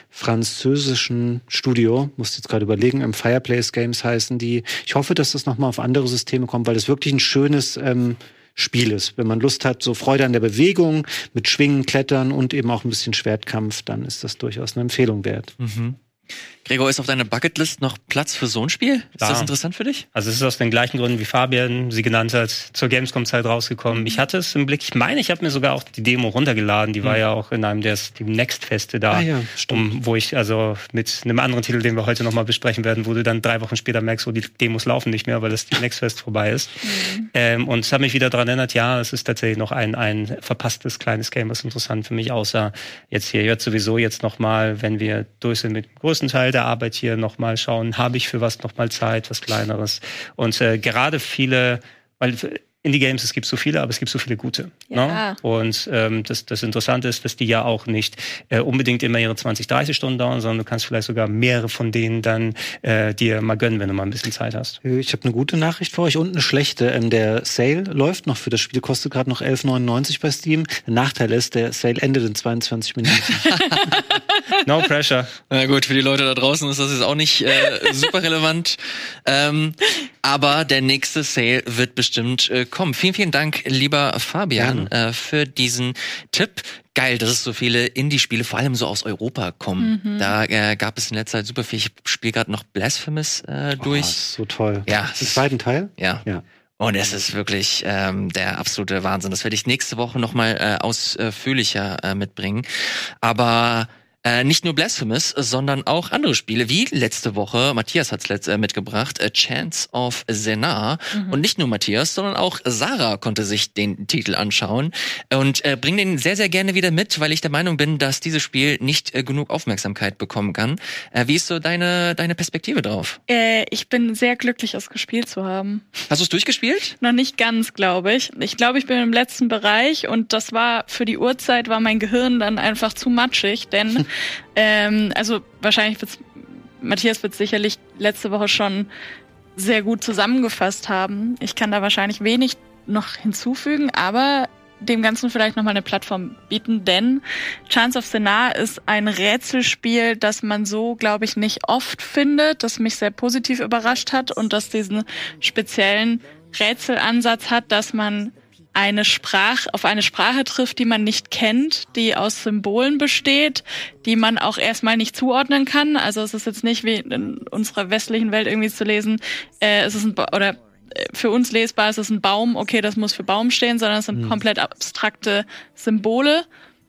französischen Studio, muss jetzt gerade überlegen, im Fireplace Games heißen die. Ich hoffe, dass das nochmal auf andere Systeme kommt, weil das wirklich ein schönes ähm, Spiel ist. Wenn man Lust hat, so Freude an der Bewegung, mit Schwingen, Klettern und eben auch ein bisschen Schwertkampf, dann ist das durchaus eine Empfehlung wert. Mhm. Gregor, ist auf deiner Bucketlist noch Platz für so ein Spiel? Ist ja. das interessant für dich? Also es ist aus den gleichen Gründen, wie Fabian sie genannt hat, zur Gamescom-Zeit rausgekommen. Ich hatte es im Blick, ich meine, ich habe mir sogar auch die Demo runtergeladen, die mhm. war ja auch in einem der Steam Next-Feste da, ah, ja, um, wo ich also mit einem anderen Titel, den wir heute nochmal besprechen werden, wo du dann drei Wochen später merkst, wo die Demos laufen nicht mehr, weil das Steam Next-Fest vorbei ist. Mhm. Ähm, und es hat mich wieder daran erinnert, ja, es ist tatsächlich noch ein, ein verpasstes kleines Game, was interessant für mich aussah. Jetzt hier, jetzt sowieso jetzt nochmal, wenn wir durch sind mit dem größten Teil der Arbeit hier nochmal schauen, habe ich für was nochmal Zeit, was kleineres. Und äh, gerade viele, weil Indie-Games, es gibt so viele, aber es gibt so viele gute. Ja. Ne? Und ähm, das, das Interessante ist, dass die ja auch nicht äh, unbedingt immer ihre 20, 30 Stunden dauern, sondern du kannst vielleicht sogar mehrere von denen dann äh, dir mal gönnen, wenn du mal ein bisschen Zeit hast. Ich habe eine gute Nachricht für euch und eine schlechte. Ähm, der Sale läuft noch für das Spiel, kostet gerade noch 11,99 bei Steam. Der Nachteil ist, der Sale endet in 22 Minuten. no pressure. Na gut, für die Leute da draußen ist das jetzt auch nicht äh, super relevant. Ähm, aber der nächste Sale wird bestimmt äh, kommen. Vielen, vielen Dank, lieber Fabian, äh, für diesen Tipp. Geil, dass es so viele Indie-Spiele, vor allem so aus Europa kommen. Mhm. Da äh, gab es in letzter Zeit super viel. Ich spiele gerade noch Blasphemous äh, durch. Oh, so toll. Ja. Den zweiten Teil? Ja. ja. Und es ist wirklich ähm, der absolute Wahnsinn. Das werde ich nächste Woche nochmal äh, ausführlicher äh, mitbringen. Aber äh, nicht nur Blasphemous, sondern auch andere Spiele, wie letzte Woche, Matthias hat's letzt, äh, mitgebracht, A Chance of Senar. Mhm. Und nicht nur Matthias, sondern auch Sarah konnte sich den Titel anschauen und äh, bringt den sehr, sehr gerne wieder mit, weil ich der Meinung bin, dass dieses Spiel nicht äh, genug Aufmerksamkeit bekommen kann. Äh, wie ist so deine, deine Perspektive drauf? Äh, ich bin sehr glücklich, es gespielt zu haben. Hast du es durchgespielt? Noch nicht ganz, glaube ich. Ich glaube, ich bin im letzten Bereich und das war für die Uhrzeit war mein Gehirn dann einfach zu matschig, denn Ähm, also wahrscheinlich wird's, Matthias wird sicherlich letzte Woche schon sehr gut zusammengefasst haben. Ich kann da wahrscheinlich wenig noch hinzufügen, aber dem Ganzen vielleicht nochmal eine Plattform bieten, denn Chance of Senar ist ein Rätselspiel, das man so, glaube ich, nicht oft findet, das mich sehr positiv überrascht hat und das diesen speziellen Rätselansatz hat, dass man eine Sprache, auf eine Sprache trifft, die man nicht kennt, die aus Symbolen besteht, die man auch erstmal nicht zuordnen kann. Also es ist jetzt nicht wie in unserer westlichen Welt irgendwie zu lesen, äh, es ist ein, oder äh, für uns lesbar, es ist ein Baum, okay, das muss für Baum stehen, sondern es sind mhm. komplett abstrakte Symbole.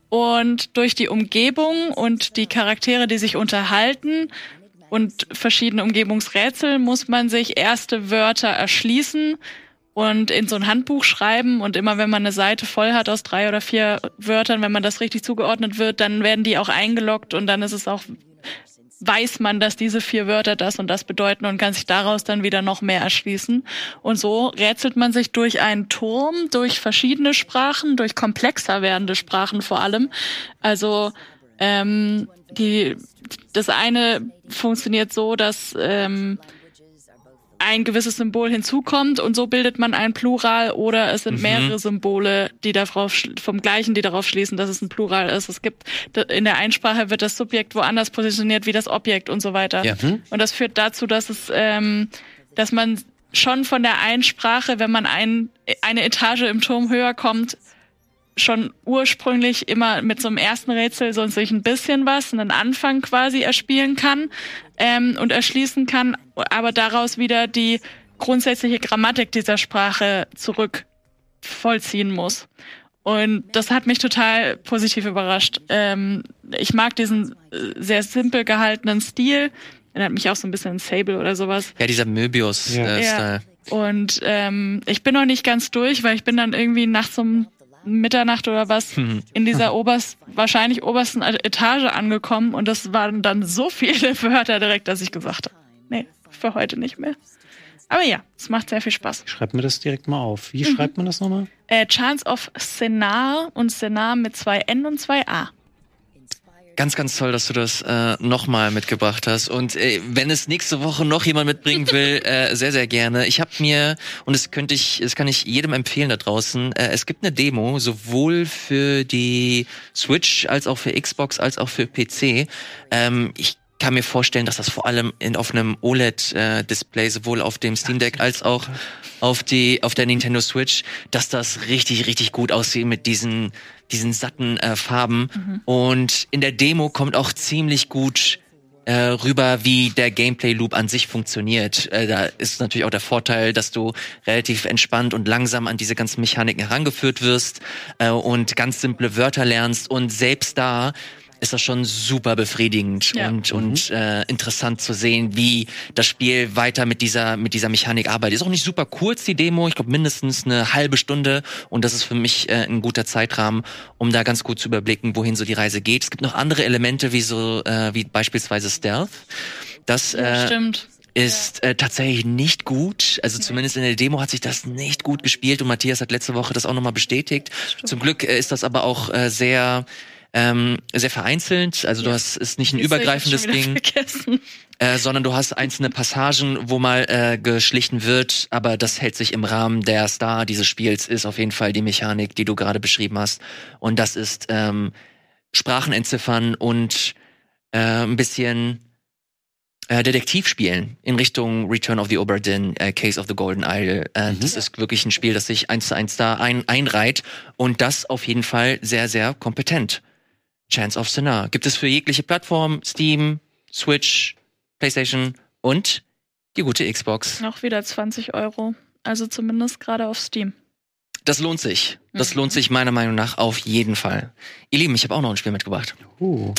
Und durch die Umgebung und die Charaktere, die sich unterhalten und verschiedene Umgebungsrätsel, muss man sich erste Wörter erschließen und in so ein Handbuch schreiben. Und immer wenn man eine Seite voll hat aus drei oder vier Wörtern, wenn man das richtig zugeordnet wird, dann werden die auch eingeloggt und dann ist es auch weiß man, dass diese vier Wörter das und das bedeuten und kann sich daraus dann wieder noch mehr erschließen. Und so rätselt man sich durch einen Turm, durch verschiedene Sprachen, durch komplexer werdende Sprachen vor allem. Also ähm, die, das eine funktioniert so, dass ähm, ein gewisses Symbol hinzukommt und so bildet man ein Plural oder es sind mhm. mehrere Symbole, die darauf vom gleichen, die darauf schließen, dass es ein Plural ist. Es gibt in der Einsprache wird das Subjekt woanders positioniert wie das Objekt und so weiter. Ja. Mhm. Und das führt dazu, dass es, ähm, dass man schon von der Einsprache, wenn man ein, eine Etage im Turm höher kommt, schon ursprünglich immer mit so einem ersten Rätsel so sich ein bisschen was, einen Anfang quasi erspielen kann ähm, und erschließen kann, aber daraus wieder die grundsätzliche Grammatik dieser Sprache zurück vollziehen muss. Und das hat mich total positiv überrascht. Ähm, ich mag diesen äh, sehr simpel gehaltenen Stil. Erinnert mich auch so ein bisschen an Sable oder sowas. Ja, dieser Möbius-Style. Äh, ja. Und ähm, ich bin noch nicht ganz durch, weil ich bin dann irgendwie nachts um Mitternacht oder was mhm. in dieser oberst, wahrscheinlich obersten Etage angekommen und das waren dann so viele Wörter direkt, dass ich gesagt habe, nee, für heute nicht mehr. Aber ja, es macht sehr viel Spaß. Schreibt mir das direkt mal auf. Wie mhm. schreibt man das nochmal? Äh, Chance of Senar und Senar mit zwei N und zwei A. Ganz, ganz toll, dass du das äh, nochmal mitgebracht hast. Und äh, wenn es nächste Woche noch jemand mitbringen will, äh, sehr, sehr gerne. Ich habe mir, und das könnte ich, das kann ich jedem empfehlen da draußen, äh, es gibt eine Demo, sowohl für die Switch als auch für Xbox als auch für PC. Ähm, ich kann mir vorstellen, dass das vor allem in, auf einem OLED-Display, äh, sowohl auf dem Steam Deck als auch auf die auf der Nintendo Switch, dass das richtig richtig gut aussieht mit diesen diesen satten äh, Farben. Mhm. Und in der Demo kommt auch ziemlich gut äh, rüber, wie der Gameplay Loop an sich funktioniert. Äh, da ist natürlich auch der Vorteil, dass du relativ entspannt und langsam an diese ganzen Mechaniken herangeführt wirst äh, und ganz simple Wörter lernst und selbst da ist das schon super befriedigend ja. und, mhm. und äh, interessant zu sehen, wie das Spiel weiter mit dieser, mit dieser Mechanik arbeitet. Ist auch nicht super kurz, die Demo. Ich glaube mindestens eine halbe Stunde und das ist für mich äh, ein guter Zeitrahmen, um da ganz gut zu überblicken, wohin so die Reise geht. Es gibt noch andere Elemente, wie so, äh, wie beispielsweise Stealth. Das ja, äh, stimmt ist äh, tatsächlich nicht gut. Also nee. zumindest in der Demo hat sich das nicht gut gespielt und Matthias hat letzte Woche das auch nochmal bestätigt. Stimmt. Zum Glück äh, ist das aber auch äh, sehr ähm, sehr vereinzelt. Also ja. du hast ist nicht ein übergreifendes Ding, äh, sondern du hast einzelne Passagen, wo mal äh, geschlichen wird, aber das hält sich im Rahmen der Star dieses Spiels ist auf jeden Fall die Mechanik, die du gerade beschrieben hast. Und das ist ähm, Sprachen entziffern und äh, ein bisschen äh, Detektiv spielen in Richtung Return of the Oberdin, äh, Case of the Golden Isle. Äh, mhm. Das ist wirklich ein Spiel, das sich eins zu eins da ein, einreiht und das auf jeden Fall sehr, sehr kompetent. Chance of Sinner. Gibt es für jegliche Plattform, Steam, Switch, PlayStation und die gute Xbox. Noch wieder 20 Euro. Also zumindest gerade auf Steam. Das lohnt sich. Das mhm. lohnt sich meiner Meinung nach auf jeden Fall. Ihr Lieben, ich habe auch noch ein Spiel mitgebracht. Uh.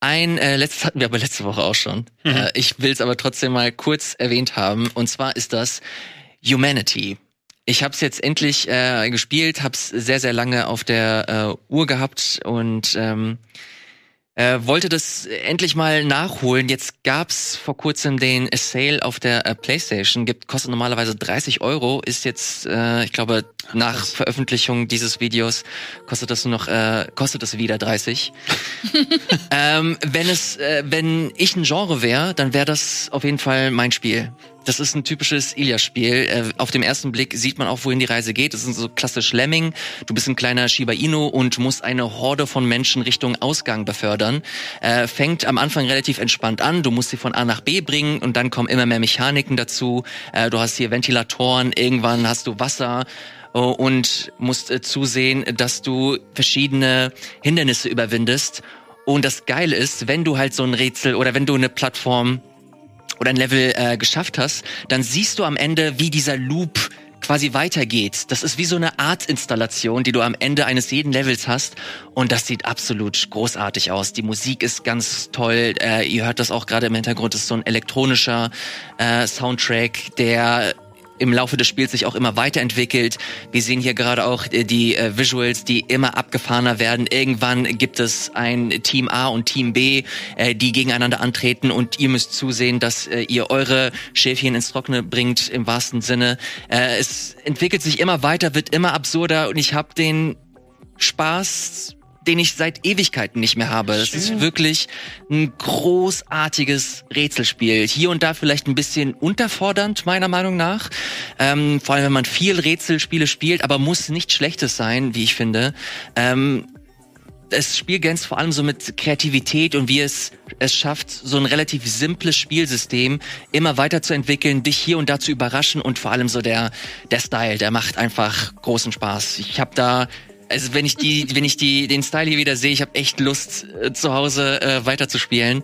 Ein äh, letztes hatten wir aber letzte Woche auch schon. Mhm. Äh, ich will es aber trotzdem mal kurz erwähnt haben. Und zwar ist das Humanity. Ich habe es jetzt endlich äh, gespielt, habe es sehr, sehr lange auf der äh, Uhr gehabt und ähm, äh, wollte das endlich mal nachholen. Jetzt gab's vor kurzem den Sale auf der äh, PlayStation. Gibt kostet normalerweise 30 Euro. Ist jetzt, äh, ich glaube, nach Was? Veröffentlichung dieses Videos kostet das nur noch, äh, kostet das wieder 30. ähm, wenn es, äh, wenn ich ein Genre wäre, dann wäre das auf jeden Fall mein Spiel. Das ist ein typisches Ilias-Spiel. Äh, auf dem ersten Blick sieht man auch, wohin die Reise geht. Das ist so klassisch Lemming. Du bist ein kleiner Shiba Inu und musst eine Horde von Menschen Richtung Ausgang befördern. Äh, fängt am Anfang relativ entspannt an. Du musst sie von A nach B bringen und dann kommen immer mehr Mechaniken dazu. Äh, du hast hier Ventilatoren, irgendwann hast du Wasser äh, und musst äh, zusehen, dass du verschiedene Hindernisse überwindest. Und das Geile ist, wenn du halt so ein Rätsel oder wenn du eine Plattform oder ein Level äh, geschafft hast, dann siehst du am Ende, wie dieser Loop quasi weitergeht. Das ist wie so eine Art-Installation, die du am Ende eines jeden Levels hast. Und das sieht absolut großartig aus. Die Musik ist ganz toll. Äh, ihr hört das auch gerade im Hintergrund. Das ist so ein elektronischer äh, Soundtrack, der im Laufe des Spiels sich auch immer weiterentwickelt. Wir sehen hier gerade auch äh, die äh, Visuals, die immer abgefahrener werden. Irgendwann gibt es ein Team A und Team B, äh, die gegeneinander antreten und ihr müsst zusehen, dass ihr eure Schäfchen ins Trockene bringt im wahrsten Sinne. Es entwickelt sich immer weiter, wird immer absurder und ich habe den Spaß den ich seit Ewigkeiten nicht mehr habe. Es ist wirklich ein großartiges Rätselspiel. Hier und da vielleicht ein bisschen unterfordernd, meiner Meinung nach. Ähm, vor allem, wenn man viel Rätselspiele spielt, aber muss nicht schlechtes sein, wie ich finde. Ähm, das Spiel glänzt vor allem so mit Kreativität und wie es es schafft, so ein relativ simples Spielsystem immer weiterzuentwickeln, dich hier und da zu überraschen und vor allem so der der Style, der macht einfach großen Spaß. Ich habe da also wenn ich die, wenn ich die, den Style hier wieder sehe, ich habe echt Lust, äh, zu Hause äh, weiterzuspielen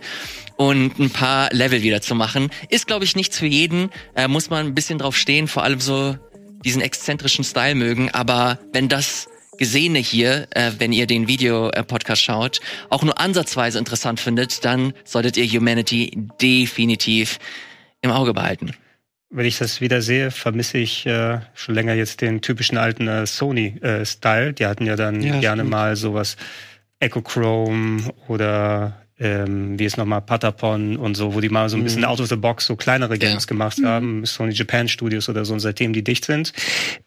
und ein paar Level wieder zu machen. Ist, glaube ich, nichts für jeden. Äh, muss man ein bisschen drauf stehen, vor allem so diesen exzentrischen Style mögen. Aber wenn das Gesehene hier, äh, wenn ihr den Video-Podcast schaut, auch nur ansatzweise interessant findet, dann solltet ihr Humanity definitiv im Auge behalten wenn ich das wieder sehe, vermisse ich äh, schon länger jetzt den typischen alten äh, Sony-Style. Äh, Die hatten ja dann ja, gerne mal sowas Echo Chrome oder ähm, wie es nochmal Patapon und so, wo die mal so ein bisschen mhm. out of the box so kleinere Games ja. gemacht mhm. haben, Sony Japan Studios oder so, und seitdem die dicht sind,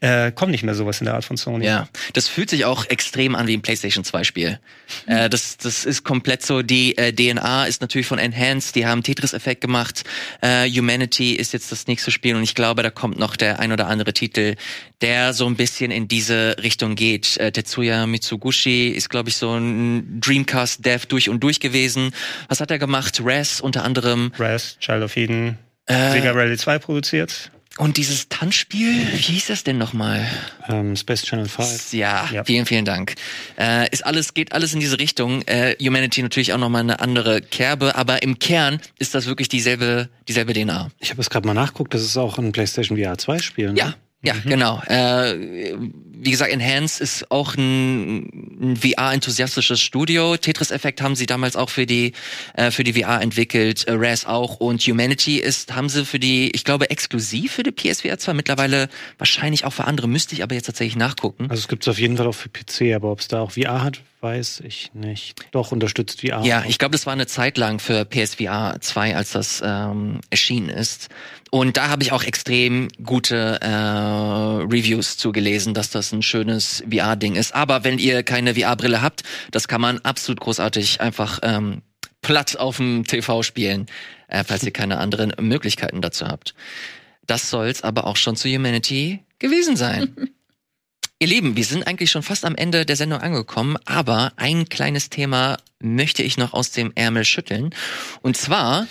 äh, kommt nicht mehr sowas in der Art von Sony. Ja, das fühlt sich auch extrem an wie ein PlayStation 2 Spiel. Mhm. Äh, das, das ist komplett so, die äh, DNA ist natürlich von Enhanced, die haben Tetris-Effekt gemacht, äh, Humanity ist jetzt das nächste Spiel und ich glaube, da kommt noch der ein oder andere Titel, der so ein bisschen in diese Richtung geht. Äh, Tetsuya Mitsugushi ist, glaube ich, so ein Dreamcast-Dev durch und durch gewesen was hat er gemacht? Raz unter anderem. Raz, Child of Eden, äh, Sega Rally 2 produziert. Und dieses Tanzspiel, wie hieß das denn nochmal? Um, ähm, Space Channel 5. Ja, ja, vielen, vielen Dank. Äh, ist alles, geht alles in diese Richtung. Äh, Humanity natürlich auch nochmal eine andere Kerbe, aber im Kern ist das wirklich dieselbe, dieselbe DNA. Ich habe es gerade mal nachguckt, das ist auch ein PlayStation VR 2 Spiel. Ne? Ja, ja, mhm. genau. Äh, wie gesagt, Enhance ist auch ein, ein VR-enthusiastisches Studio. Tetris-Effekt haben sie damals auch für die äh, für die VR entwickelt, äh, Raz auch und Humanity ist haben sie für die, ich glaube, exklusiv für die PSVR 2 mittlerweile wahrscheinlich auch für andere. Müsste ich aber jetzt tatsächlich nachgucken. Also es gibt es auf jeden Fall auch für PC, aber ob es da auch VR hat, weiß ich nicht. Doch, unterstützt VR. Ja, ich glaube, das war eine Zeit lang für PSVR 2, als das ähm, erschienen ist. Und da habe ich auch extrem gute äh, Reviews zugelesen, dass das ein schönes VR-Ding ist. Aber wenn ihr keine VR-Brille habt, das kann man absolut großartig einfach ähm, platt auf dem TV spielen, äh, falls ihr keine anderen Möglichkeiten dazu habt. Das soll's aber auch schon zu Humanity gewesen sein. Ihr Lieben, wir sind eigentlich schon fast am Ende der Sendung angekommen, aber ein kleines Thema möchte ich noch aus dem Ärmel schütteln. Und zwar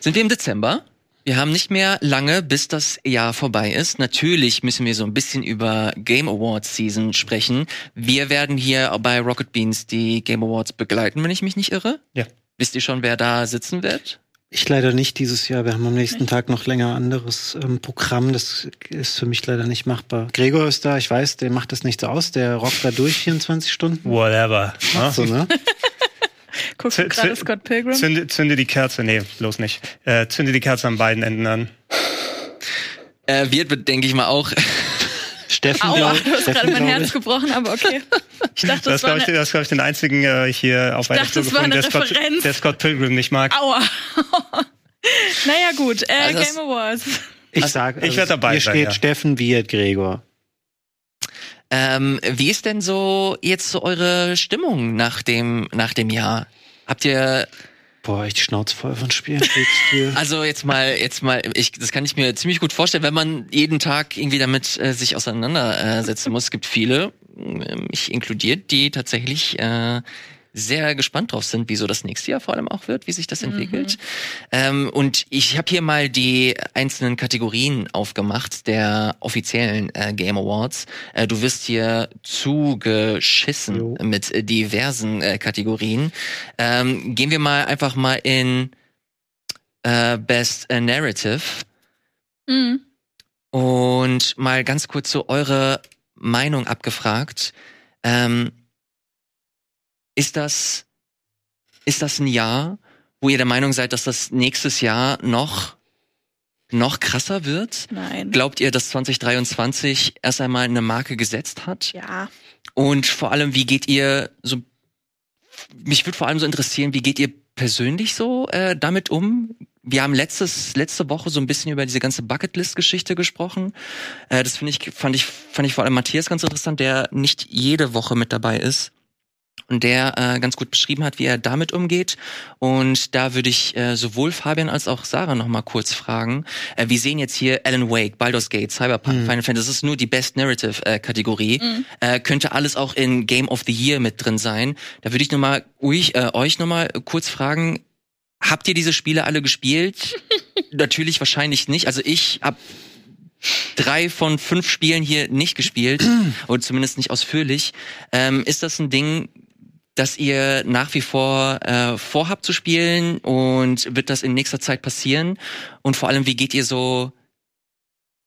sind wir im Dezember. Wir haben nicht mehr lange, bis das Jahr vorbei ist. Natürlich müssen wir so ein bisschen über Game Awards Season sprechen. Wir werden hier bei Rocket Beans die Game Awards begleiten, wenn ich mich nicht irre. Ja. Wisst ihr schon, wer da sitzen wird? Ich leider nicht dieses Jahr. Wir haben am nächsten Tag noch länger anderes ähm, Programm. Das ist für mich leider nicht machbar. Gregor ist da, ich weiß, der macht das nicht so aus. Der rockt da durch 24 Stunden. Whatever. So, ne? Guckst du gerade Scott Pilgrim? Zünde, zünde die Kerze, nee, bloß nicht. Äh, zünde die Kerze an beiden Enden an. Äh, wird, denke ich mal, auch Steffen, Aua, du hast gerade mein Herz gebrochen, aber okay. Ich dachte, das, das war ich, das glaube ich den einzigen äh, hier auf einer Tour gefunden, der Scott, der Scott, Pilgrim nicht mag. Aua. naja gut, äh, also Game Awards. Ich also, sag, also, ich werde dabei Hier sein, steht ja. Steffen Wirt Gregor. Ähm, wie ist denn so jetzt so eure Stimmung nach dem nach dem Jahr? Habt ihr Boah, echt Schnauze voll von Spielen. also jetzt mal, jetzt mal, ich, das kann ich mir ziemlich gut vorstellen, wenn man jeden Tag irgendwie damit äh, sich auseinandersetzen muss. Es gibt viele, äh, ich inkludiert, die tatsächlich äh, sehr gespannt drauf sind, wie so das nächste Jahr vor allem auch wird, wie sich das entwickelt. Mhm. Ähm, und ich habe hier mal die einzelnen Kategorien aufgemacht der offiziellen äh, Game Awards. Äh, du wirst hier zugeschissen jo. mit äh, diversen äh, Kategorien. Ähm, gehen wir mal einfach mal in äh, Best Narrative. Mhm. Und mal ganz kurz so eure Meinung abgefragt. Ähm, ist das, ist das ein Jahr, wo ihr der Meinung seid, dass das nächstes Jahr noch, noch krasser wird? Nein. Glaubt ihr, dass 2023 erst einmal eine Marke gesetzt hat? ja. Und vor allem, wie geht ihr so, mich würde vor allem so interessieren, wie geht ihr persönlich so äh, damit um? Wir haben letztes, letzte Woche so ein bisschen über diese ganze Bucketlist-Geschichte gesprochen. Äh, das finde ich, fand ich, fand ich vor allem Matthias ganz interessant, der nicht jede Woche mit dabei ist und der äh, ganz gut beschrieben hat, wie er damit umgeht. Und da würde ich äh, sowohl Fabian als auch Sarah noch mal kurz fragen. Äh, wir sehen jetzt hier Alan Wake, Baldur's Gate, Cyberpunk, Final Fantasy. Das ist nur die Best Narrative äh, Kategorie. Äh, könnte alles auch in Game of the Year mit drin sein. Da würde ich noch mal euch, äh, euch noch mal kurz fragen. Habt ihr diese Spiele alle gespielt? Natürlich wahrscheinlich nicht. Also ich habe drei von fünf Spielen hier nicht gespielt oder zumindest nicht ausführlich. Ähm, ist das ein Ding, das ihr nach wie vor äh, vorhabt zu spielen und wird das in nächster Zeit passieren? Und vor allem, wie geht ihr so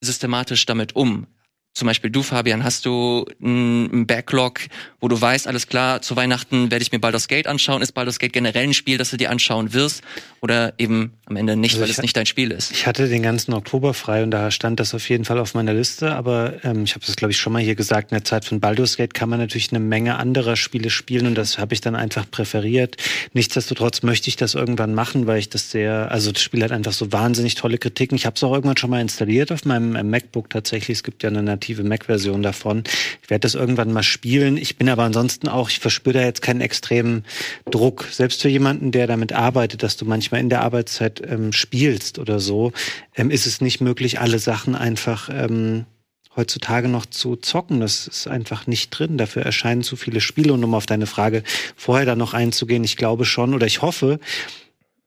systematisch damit um? Zum Beispiel du, Fabian, hast du einen Backlog, wo du weißt, alles klar, zu Weihnachten werde ich mir Baldur's Gate anschauen. Ist Baldur's Gate generell ein Spiel, das du dir anschauen wirst? Oder eben am Ende nicht, Also weil es nicht dein Spiel ist? Ich hatte den ganzen Oktober frei und da stand das auf jeden Fall auf meiner Liste. Aber ähm, ich habe das, glaube ich, schon mal hier gesagt. In der Zeit von Baldur's Gate kann man natürlich eine Menge anderer Spiele spielen und das habe ich dann einfach präferiert. Nichtsdestotrotz möchte ich das irgendwann machen, weil ich das sehr, also das Spiel hat einfach so wahnsinnig tolle Kritiken. Ich habe es auch irgendwann schon mal installiert auf meinem äh, MacBook tatsächlich. Es gibt ja eine native Mac-Version davon. Ich werde das irgendwann mal spielen. Ich bin aber ansonsten auch, ich verspüre da jetzt keinen extremen Druck. Selbst für jemanden, der damit arbeitet, dass du manchmal in der Arbeitszeit ähm, spielst oder so, ähm, ist es nicht möglich, alle Sachen einfach ähm, heutzutage noch zu zocken. Das ist einfach nicht drin. Dafür erscheinen zu viele Spiele. Und um auf deine Frage vorher dann noch einzugehen, ich glaube schon oder ich hoffe,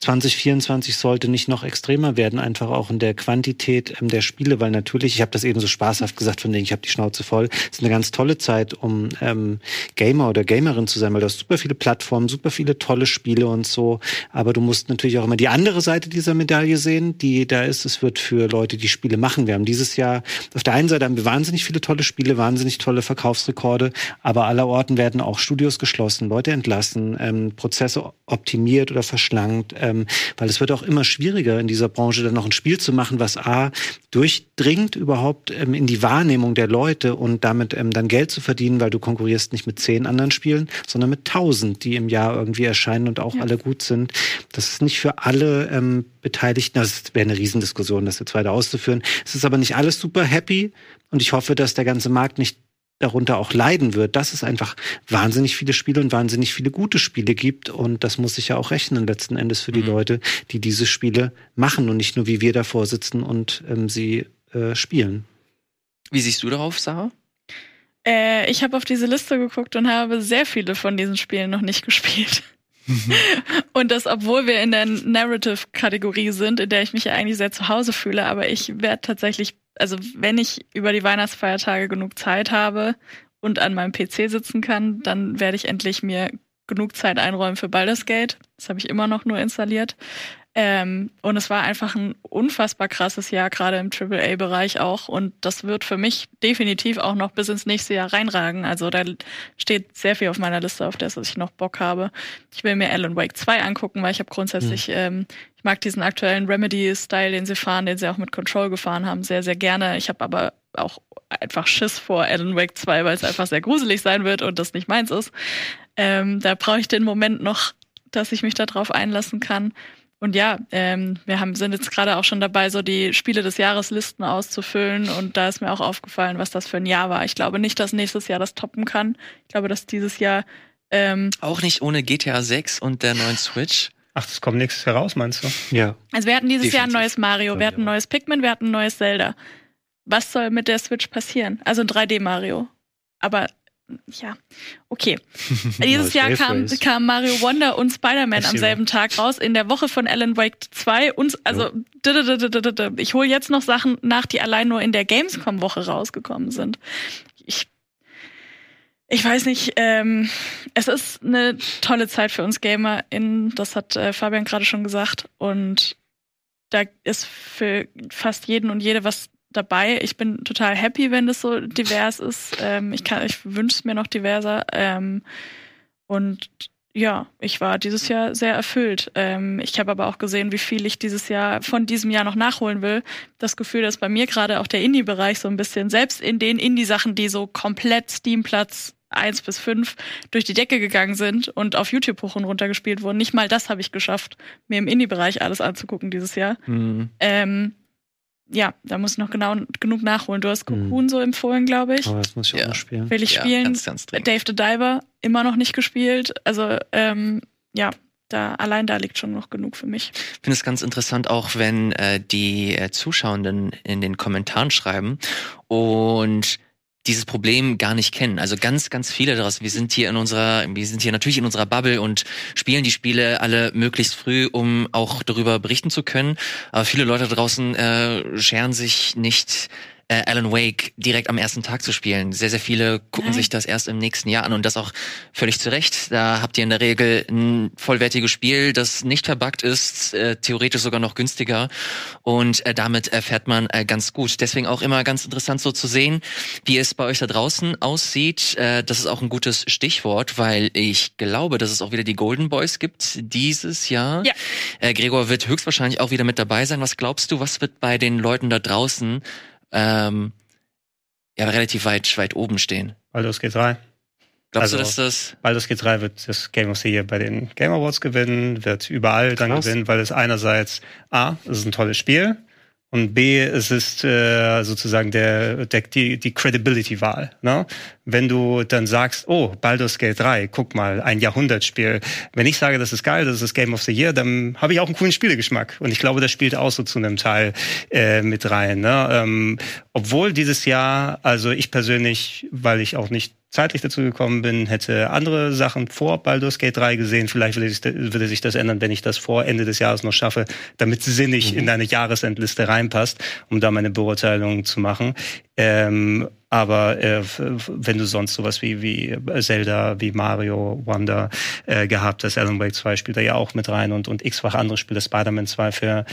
2024 sollte nicht noch extremer werden, einfach auch in der Quantität ähm, der Spiele, weil natürlich, ich habe das eben so spaßhaft gesagt, von denen ich habe die Schnauze voll, es ist eine ganz tolle Zeit, um ähm, Gamer oder Gamerin zu sein, weil du hast super viele Plattformen, super viele tolle Spiele und so, aber du musst natürlich auch immer die andere Seite dieser Medaille sehen, die da ist, es wird für Leute, die Spiele machen. Wir haben dieses Jahr, auf der einen Seite haben wir wahnsinnig viele tolle Spiele, wahnsinnig tolle Verkaufsrekorde, aber aller Orten werden auch Studios geschlossen, Leute entlassen, ähm, Prozesse optimiert oder verschlankt, ähm, weil es wird auch immer schwieriger in dieser Branche dann noch ein Spiel zu machen, was A durchdringt überhaupt ähm, in die Wahrnehmung der Leute und damit ähm, dann Geld zu verdienen, weil du konkurrierst nicht mit zehn anderen Spielen, sondern mit tausend, die im Jahr irgendwie erscheinen und auch Ja. alle gut sind. Das ist nicht für alle ähm, Beteiligten, das wäre eine Riesendiskussion, das jetzt weiter auszuführen. Es ist aber nicht alles super happy und ich hoffe, dass der ganze Markt nicht darunter auch leiden wird, dass es einfach wahnsinnig viele Spiele und wahnsinnig viele gute Spiele gibt. Und das muss sich ja auch rechnen letzten Endes für die Mhm. Leute, die diese Spiele machen und nicht nur wie wir davor sitzen und ähm, sie äh, spielen. Wie siehst du darauf, Sarah? Äh, ich habe auf diese Liste geguckt und habe sehr viele von diesen Spielen noch nicht gespielt. und das, obwohl wir in der Narrative-Kategorie sind, in der ich mich ja eigentlich sehr zu Hause fühle, aber ich werde tatsächlich, also wenn ich über die Weihnachtsfeiertage genug Zeit habe und an meinem PC sitzen kann, dann werde ich endlich mir genug Zeit einräumen für Baldur's Gate. Das habe ich immer noch nur installiert. Ähm, und es war einfach ein unfassbar krasses Jahr, gerade im AAA-Bereich auch. Und das wird für mich definitiv auch noch bis ins nächste Jahr reinragen. Also da steht sehr viel auf meiner Liste, auf das ich noch Bock habe. Ich will mir Alan Wake 2 angucken, weil ich habe grundsätzlich, ähm, ich mag diesen aktuellen Remedy-Style, den sie fahren, den sie auch mit Control gefahren haben, sehr, sehr gerne. Ich habe aber auch einfach Schiss vor Alan Wake 2, weil es einfach sehr gruselig sein wird und das nicht meins ist. Ähm, da brauche ich den Moment noch, dass ich mich darauf einlassen kann. Und ja, ähm, wir haben, sind jetzt gerade auch schon dabei, so die Spiele des Jahreslisten auszufüllen. Und da ist mir auch aufgefallen, was das für ein Jahr war. Ich glaube nicht, dass nächstes Jahr das toppen kann. Ich glaube, dass dieses Jahr ähm, Auch nicht ohne GTA 6 und der neuen Switch. Ach, das kommt nächstes heraus, meinst du? Ja. Also wir hatten dieses Jahr ein Definitiv. neues Mario, wir hatten ein neues Pikmin, wir hatten ein neues Zelda. Was soll mit der Switch passieren? Also ein 3D-Mario. Aber ja, okay. Dieses Jahr kam, kam Mario Wonder und Spider-Man am selben Tag raus, in der Woche von Alan Wake 2. Und also ich hole jetzt noch Sachen nach, die allein nur in der Gamescom-Woche rausgekommen sind. Ich ich weiß nicht, ähm, es ist eine tolle Zeit für uns GamerInnen, das hat äh, Fabian gerade schon gesagt. Und da ist für fast jeden und jede was dabei. Ich bin total happy, wenn das so divers ist. Ähm, ich kann, ich wünsche es mir noch diverser. Ähm, und ja, ich war dieses Jahr sehr erfüllt. Ähm, ich habe aber auch gesehen, wie viel ich dieses Jahr von diesem Jahr noch nachholen will. Das Gefühl, dass bei mir gerade auch der Indie-Bereich so ein bisschen, selbst in den Indie-Sachen, die so komplett Steam-Platz eins bis fünf durch die Decke gegangen sind und auf YouTube hoch und runter gespielt wurden. Nicht mal das habe ich geschafft, mir im Indie-Bereich alles anzugucken dieses Jahr. Mhm. Ähm, ja, da muss ich noch genau genug nachholen. Du hast hm. Cocoon mhm. so empfohlen, glaube ich. Aber das muss ich ja. auch noch spielen. Will ich ja, spielen. Ganz, ganz Dave the Diver immer noch nicht gespielt. Also ähm, ja, da allein da liegt schon noch genug für mich. Ich finde es ganz interessant, auch wenn äh, die äh, Zuschauenden in den Kommentaren schreiben und dieses Problem gar nicht kennen. Also ganz, ganz viele daraus. Wir sind hier in unserer, wir sind hier natürlich in unserer Bubble und spielen die Spiele alle möglichst früh, um auch darüber berichten zu können. Aber viele Leute draußen äh, scheren sich nicht äh, Alan Wake direkt am ersten Tag zu spielen. Sehr, sehr viele gucken Nein. sich das erst im nächsten Jahr an und das auch völlig zu Recht. Da habt ihr in der Regel ein vollwertiges Spiel, das nicht verbuggt ist, äh, theoretisch sogar noch günstiger und äh, damit erfährt man äh, ganz gut. Deswegen auch immer ganz interessant so zu sehen, wie es bei euch da draußen aussieht. Äh, das ist auch ein gutes Stichwort, weil ich glaube, dass es auch wieder die Golden Boys gibt dieses Jahr. Ja. Äh, Gregor wird höchstwahrscheinlich auch wieder mit dabei sein. Was glaubst du, was wird bei den Leuten da draußen ähm, ja relativ weit, weit oben stehen. Baldur's Gate 3. Glaubst also, du, dass das. Baldur's Gate 3 wird das Game of the Year bei den Game Awards gewinnen, wird überall dann Krass. gewinnen, weil es einerseits A, es ist ein tolles Spiel, und B, es ist äh, sozusagen der, der die, die Credibility-Wahl. Ne? Wenn du dann sagst, oh, Baldur's Gate 3, guck mal, ein Jahrhundertspiel. Wenn ich sage, das ist geil, das ist Game of the Year, dann habe ich auch einen coolen Spielegeschmack. Und ich glaube, das spielt auch so zu einem Teil äh, mit rein. Ne? Ähm, obwohl dieses Jahr, also ich persönlich, weil ich auch nicht zeitlich dazu gekommen bin, hätte andere Sachen vor Baldur's Gate 3 gesehen. Vielleicht würde sich, würde sich das ändern, wenn ich das vor Ende des Jahres noch schaffe, damit es sinnig mhm. in deine Jahresendliste reinpasst, um da meine Beurteilung zu machen. Ähm, aber äh, wenn du sonst sowas wie, wie Zelda, wie Mario, Wonder äh, gehabt hast, Alan Wake 2 spielt da ja auch mit rein und, und x-fach andere Spiele, Spider-Man 2 für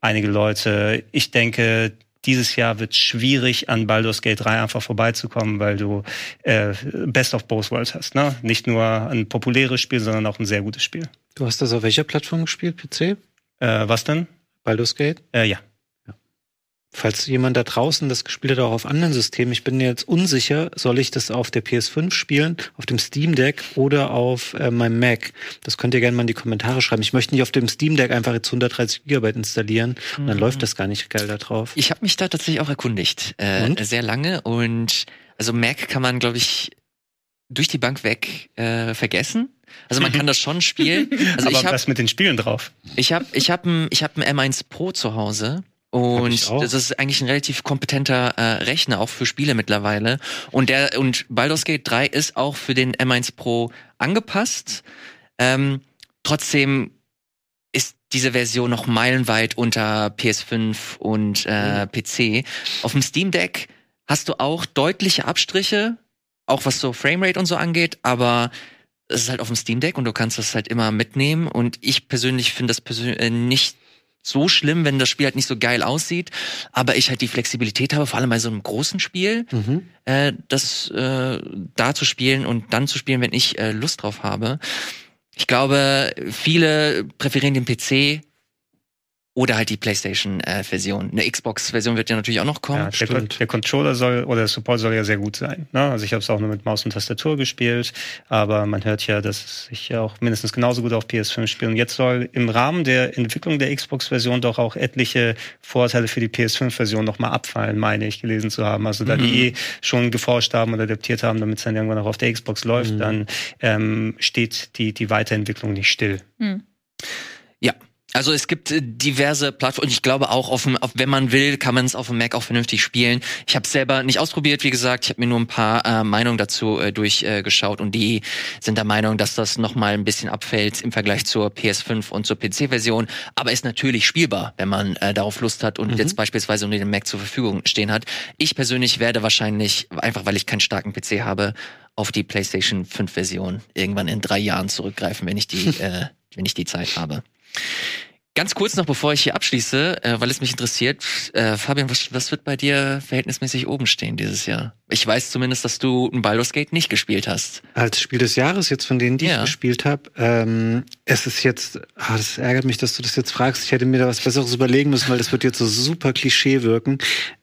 einige Leute. Ich denke, dieses Jahr wird schwierig, an Baldur's Gate 3 einfach vorbeizukommen, weil du äh, Best of Both Worlds hast. Ne? Nicht nur ein populäres Spiel, sondern auch ein sehr gutes Spiel. Du hast das auf welcher Plattform gespielt? PC? Äh, was denn? Baldur's Gate? Äh, ja. Falls jemand da draußen das gespielt hat, auch auf anderen Systemen, ich bin jetzt unsicher, soll ich das auf der PS5 spielen, auf dem Steam Deck oder auf äh, meinem Mac? Das könnt ihr gerne mal in die Kommentare schreiben. Ich möchte nicht auf dem Steam Deck einfach jetzt 130 Gigabyte installieren und dann mhm. läuft das gar nicht geil da drauf. Ich habe mich da tatsächlich auch erkundigt, äh, sehr lange und also Mac kann man, glaube ich, durch die Bank weg äh, vergessen. Also man kann das schon spielen. Also Aber ich hab, was mit den Spielen drauf? Ich habe ich hab ein, ich hab ein M1 Pro zu Hause und das ist eigentlich ein relativ kompetenter äh, Rechner, auch für Spiele mittlerweile. Und der und Baldur's Gate 3 ist auch für den M1 Pro angepasst. Ähm, trotzdem ist diese Version noch meilenweit unter PS5 und äh. PC. Auf dem Steam Deck hast du auch deutliche Abstriche, auch was so Framerate und so angeht, aber es ist halt auf dem Steam Deck und du kannst das halt immer mitnehmen. Und ich persönlich finde das persönlich äh, nicht so schlimm, wenn das Spiel halt nicht so geil aussieht, aber ich halt die Flexibilität habe, vor allem bei so einem großen Spiel, mhm. äh, das äh, da zu spielen und dann zu spielen, wenn ich äh, Lust drauf habe. Ich glaube, viele präferieren den PC oder halt die PlayStation-Version. Eine Xbox-Version wird ja natürlich auch noch kommen. Ja, der, der, Controller soll oder der Support soll ja sehr gut sein. Ne? Also ich habe es auch nur mit Maus und Tastatur gespielt, aber man hört ja, dass ich ja auch mindestens genauso gut auf PS5 spiele. Und jetzt soll im Rahmen der Entwicklung der Xbox-Version doch auch etliche Vorteile für die PS5-Version nochmal abfallen, meine ich gelesen zu haben. Also da mhm. die eh schon geforscht haben oder adaptiert haben, damit es dann irgendwann auch auf der Xbox läuft, mhm. dann ähm, steht die, die Weiterentwicklung nicht still. Mhm. Ja, also es gibt äh, diverse Plattformen. Ich glaube auch, auf dem, auf, wenn man will, kann man es auf dem Mac auch vernünftig spielen. Ich habe selber nicht ausprobiert, wie gesagt. Ich habe mir nur ein paar äh, Meinungen dazu äh, durchgeschaut äh, und die sind der Meinung, dass das noch mal ein bisschen abfällt im Vergleich zur PS5 und zur PC-Version. Aber ist natürlich spielbar, wenn man äh, darauf Lust hat und mhm. jetzt beispielsweise nur den Mac zur Verfügung stehen hat. Ich persönlich werde wahrscheinlich, einfach weil ich keinen starken PC habe, auf die PlayStation 5-Version irgendwann in drei Jahren zurückgreifen, wenn ich die, äh, wenn ich die Zeit habe. Ganz kurz noch, bevor ich hier abschließe, äh, weil es mich interessiert, äh, Fabian, was, was wird bei dir verhältnismäßig oben stehen dieses Jahr? Ich weiß zumindest, dass du ein Baldur's Gate nicht gespielt hast. Als Spiel des Jahres jetzt von denen, die Ja. ich gespielt habe, ähm, es ist jetzt, ah, das ärgert mich, dass du das jetzt fragst. Ich hätte mir da was Besseres überlegen müssen, weil das wird jetzt so super Klischee wirken.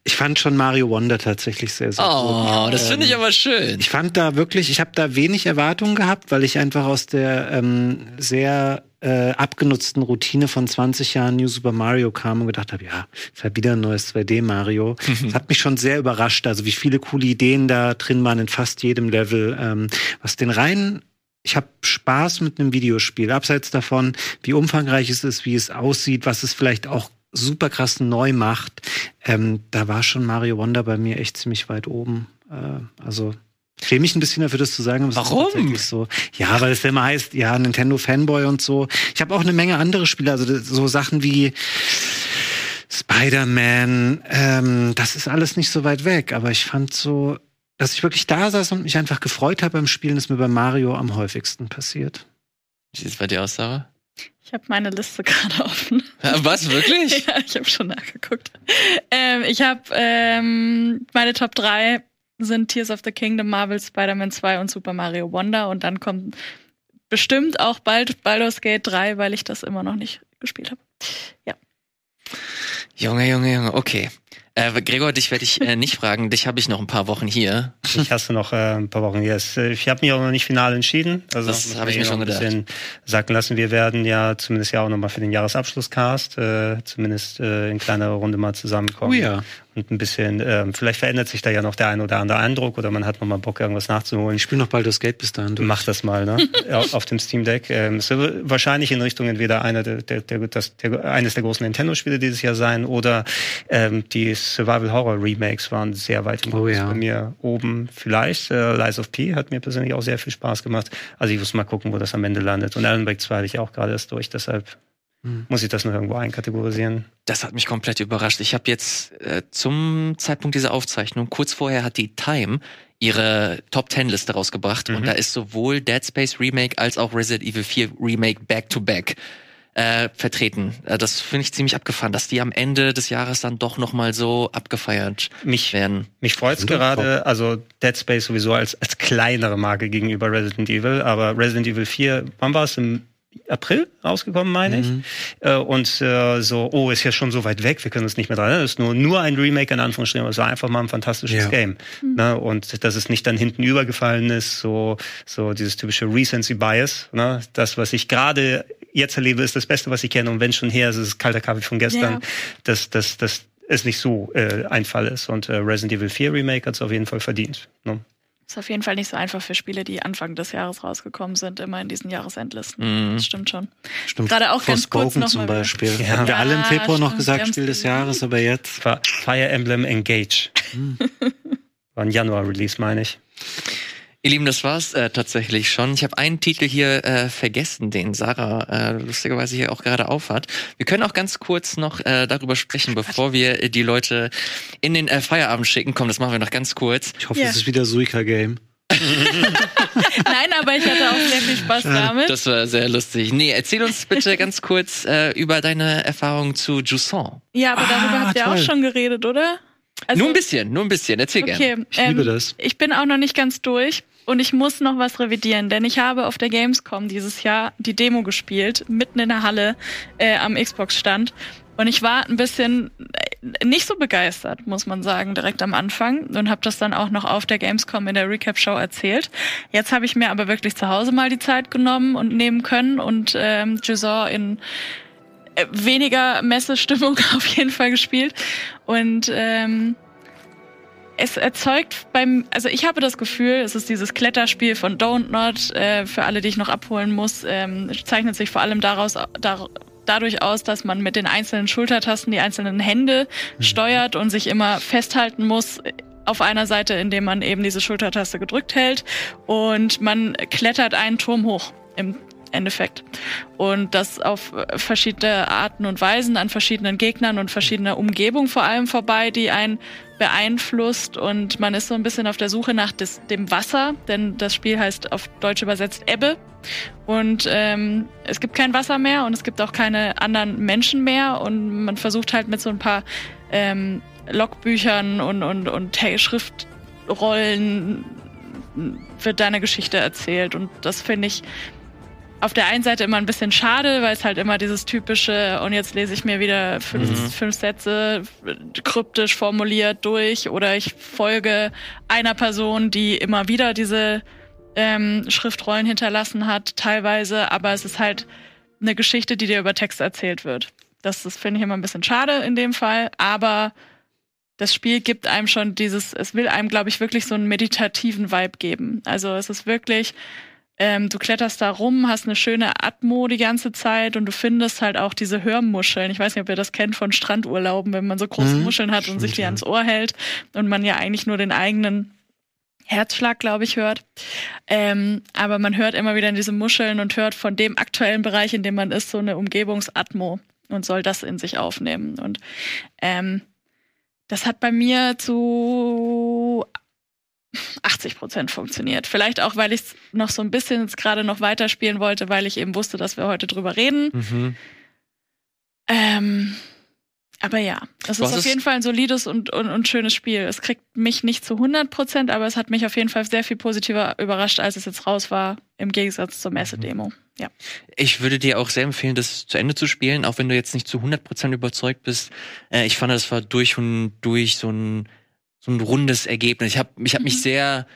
Ich fand schon Mario Wonder tatsächlich sehr, sehr gut. Oh, das finde ich Ähm, aber schön. Ich fand da wirklich, ich habe da wenig Erwartungen gehabt, weil ich einfach aus der ähm, sehr äh, abgenutzten Routine von 20 Jahren New Super Mario kam und gedacht habe, ja, ist halt wieder ein neues 2D Mario. Das hat mich schon sehr überrascht, also wie viele coole Ideen da drin waren in fast jedem Level. Ähm, was den rein ich habe Spaß mit einem Videospiel, abseits davon, wie umfangreich es ist, wie es aussieht, was es vielleicht auch super krass neu macht. Ähm, da war schon Mario Wonder bei mir echt ziemlich weit oben. Äh, also schäme mich ein bisschen dafür, das zu sagen. aber es ist Warum? So. Ja, weil es ja immer heißt, ja, Nintendo Fanboy und so. Ich habe auch eine Menge andere Spiele, also das- so Sachen wie Spider-Man, ähm, das ist alles nicht so weit weg, aber ich fand so, dass ich wirklich da saß und mich einfach gefreut habe beim Spielen, ist mir bei Mario am häufigsten passiert. Wie sieht's bei dir aus, Sarah? Ich habe meine Liste gerade offen. Ja, Was, wirklich? Ja, ich habe schon nachgeguckt. Ähm, ich habe ähm, meine Top 3 sind Tears of the Kingdom, Marvel, Spider-Man 2 und Super Mario Wonder. Und dann kommt bestimmt auch bald Baldur's Gate 3, weil ich das immer noch nicht gespielt habe. Junge, Junge, Junge, okay. Äh, Gregor, dich werde ich äh, nicht fragen. Dich habe ich noch ein paar Wochen hier. Ich hasse noch äh, ein paar Wochen jetzt. Äh, Ich habe mich auch noch nicht final entschieden. Also Das muss hab ich mir schon noch ein gedacht. bisschen Sacken lassen. Wir werden ja zumindest ja auch nochmal für den Jahresabschlusscast äh, zumindest äh, in kleinerer Runde mal zusammenkommen. Oh ja. Und ein bisschen, ähm, vielleicht verändert sich da ja noch der ein oder andere Eindruck oder man hat nochmal Bock, irgendwas nachzuholen. Ich spiele noch Baldur's Gate bis dahin. durch. Mach das mal, ne? auf, dem Steam Deck. Ähm, es wird wahrscheinlich in Richtung entweder einer der, der, der, das, der, eines der großen Nintendo-Spiele dieses Jahr sein oder ähm, die Survival Horror Remakes waren sehr weit im Oh ja. bei mir oben. Vielleicht äh, Lies of P hat mir persönlich auch sehr viel Spaß gemacht. Also ich muss mal gucken, wo das am Ende landet. Und Alan Wake 2 hatte ich auch gerade erst durch, deshalb Hm. muss ich das noch irgendwo einkategorisieren. Das hat mich komplett überrascht. Ich habe jetzt äh, zum Zeitpunkt dieser Aufzeichnung, kurz vorher hat die Time ihre Top 10 Liste rausgebracht Mhm. und da ist sowohl Dead Space Remake als auch Resident Evil 4 Remake Back to Back äh, vertreten. Äh, das finde ich ziemlich abgefahren, dass die am Ende des Jahres dann doch noch mal so abgefeiert Mich werden. Mich freut's Super. gerade, also Dead Space sowieso als, als kleinere Marke gegenüber Resident Evil, aber Resident Evil 4, wann war es? Im April rausgekommen, meine Mhm. ich. Äh, und äh, so, oh, ist ja schon so weit weg, wir können uns nicht mehr dran erinnern. Das ist nur, nur ein Remake in Anführungsstrichen, aber es war einfach mal ein fantastisches Ja. Game. Ne? Und dass es nicht dann hinten übergefallen ist, so, so dieses typische Recency Bias. Ne? Das, was ich gerade jetzt erlebe, ist das Beste, was ich kenne. Und wenn schon her ist, ist es kalter Kaffee von gestern. Ja. Das, das, das es nicht so äh, ein Fall ist. Und äh, Resident Evil 4 Remake hat es auf jeden Fall verdient. Ne? Ist auf jeden Fall nicht so einfach für Spiele, die Anfang des Jahres rausgekommen sind, immer in diesen Jahresendlisten. Mhm. Das stimmt schon. Stimmt. Gerade auch ganz kurz noch zum. Beispiel. Ja. Haben wir alle im Ja, Februar noch gesagt, Spiel des. Jahres, aber jetzt. Fi- Fire Emblem Engage. War ein Januar-Release, meine ich. Ihr Lieben, das war's äh, tatsächlich schon. Ich habe einen Titel hier äh, vergessen, den Sarah äh, lustigerweise hier auch gerade aufhat. Wir können auch ganz kurz noch äh, darüber sprechen, bevor wir äh, die Leute in den äh, Feierabend schicken. Komm, das machen wir noch ganz kurz. Ich hoffe, Ja. es ist wieder Suika Game. Nein, aber ich hatte auch sehr viel Spaß damit. Das war sehr lustig. Nee, erzähl uns bitte ganz kurz äh, über deine Erfahrung zu Jusant. ja, aber darüber Ah, habt ihr auch schon geredet, oder? Also, nur ein bisschen, nur ein bisschen. Erzähl gerne. Okay, Ich liebe ähm, das. Ich bin auch noch nicht ganz durch und ich muss noch was revidieren, denn ich habe auf der Gamescom dieses Jahr die Demo gespielt, mitten in der Halle äh, am Xbox-Stand. Und ich war ein bisschen äh, nicht so begeistert, muss man sagen, direkt am Anfang und habe das dann auch noch auf der Gamescom in der Recap-Show erzählt. Jetzt habe ich mir aber wirklich zu Hause mal die Zeit genommen und nehmen können und ähm, Jusant in äh, weniger Messestimmung auf jeden Fall gespielt. Und ähm, es erzeugt beim, also ich habe das Gefühl, es ist dieses Kletterspiel von Don't Not, äh, für alle, die ich noch abholen muss, ähm, zeichnet sich vor allem daraus, dar, dadurch aus, dass man mit den einzelnen Schultertasten die einzelnen Hände steuert und sich immer festhalten muss auf einer Seite, indem man eben diese Schultertaste gedrückt hält. Und man klettert einen Turm hoch im Endeffekt. Und das auf äh, verschiedene Arten und Weisen, an verschiedenen Gegnern und verschiedener Umgebung vor allem vorbei, die einen beeinflusst. Und man ist so ein bisschen auf der Suche nach des, dem Wasser, denn das Spiel heißt auf Deutsch übersetzt Ebbe. Und ähm, es gibt kein Wasser mehr und es gibt auch keine anderen Menschen mehr. Und man versucht halt mit so ein paar ähm, Logbüchern und, und, und Schriftrollen wird deine Geschichte erzählt. Und das finde ich auf der einen Seite immer ein bisschen schade, weil es halt immer dieses typische, und jetzt lese ich mir wieder fünf, mhm. fünf Sätze kryptisch formuliert durch oder ich folge einer Person, die immer wieder diese ähm, Schriftrollen hinterlassen hat, teilweise, aber es ist halt eine Geschichte, die dir über Text erzählt wird. Das, das finde ich immer ein bisschen schade in dem Fall, aber das Spiel gibt einem schon dieses, es will einem, glaube ich, wirklich so einen meditativen Vibe geben. Also es ist wirklich, ähm, du kletterst da rum, hast eine schöne Atmo die ganze Zeit und du findest halt auch diese Hörmuscheln. Ich weiß nicht, ob ihr das kennt von Strandurlauben, wenn man so große mhm. Muscheln hat und sich die ans Ohr hält und man ja eigentlich nur den eigenen Herzschlag, glaube ich, hört. Ähm, aber man hört immer wieder in diese Muscheln und hört von dem aktuellen Bereich, in dem man ist, so eine Umgebungsatmo und soll das in sich aufnehmen. Und ähm, das hat bei mir zu 80 Prozent funktioniert. Vielleicht auch, weil ich es noch so ein bisschen jetzt gerade noch weiterspielen wollte, weil ich eben wusste, dass wir heute drüber reden. Mhm. Ähm, aber ja, es ist auf jeden Fall ein solides und, und, und, schönes Spiel. Es kriegt mich nicht zu 100 Prozent, aber es hat mich auf jeden Fall sehr viel positiver überrascht, als es jetzt raus war, im Gegensatz zur Messe-Demo. Ja. Ich würde dir auch sehr empfehlen, das zu Ende zu spielen, auch wenn du jetzt nicht zu 100 Prozent überzeugt bist. Äh, ich fand, das war durch und durch so ein, so ein rundes Ergebnis. Ich habe ich hab mich mhm. sehr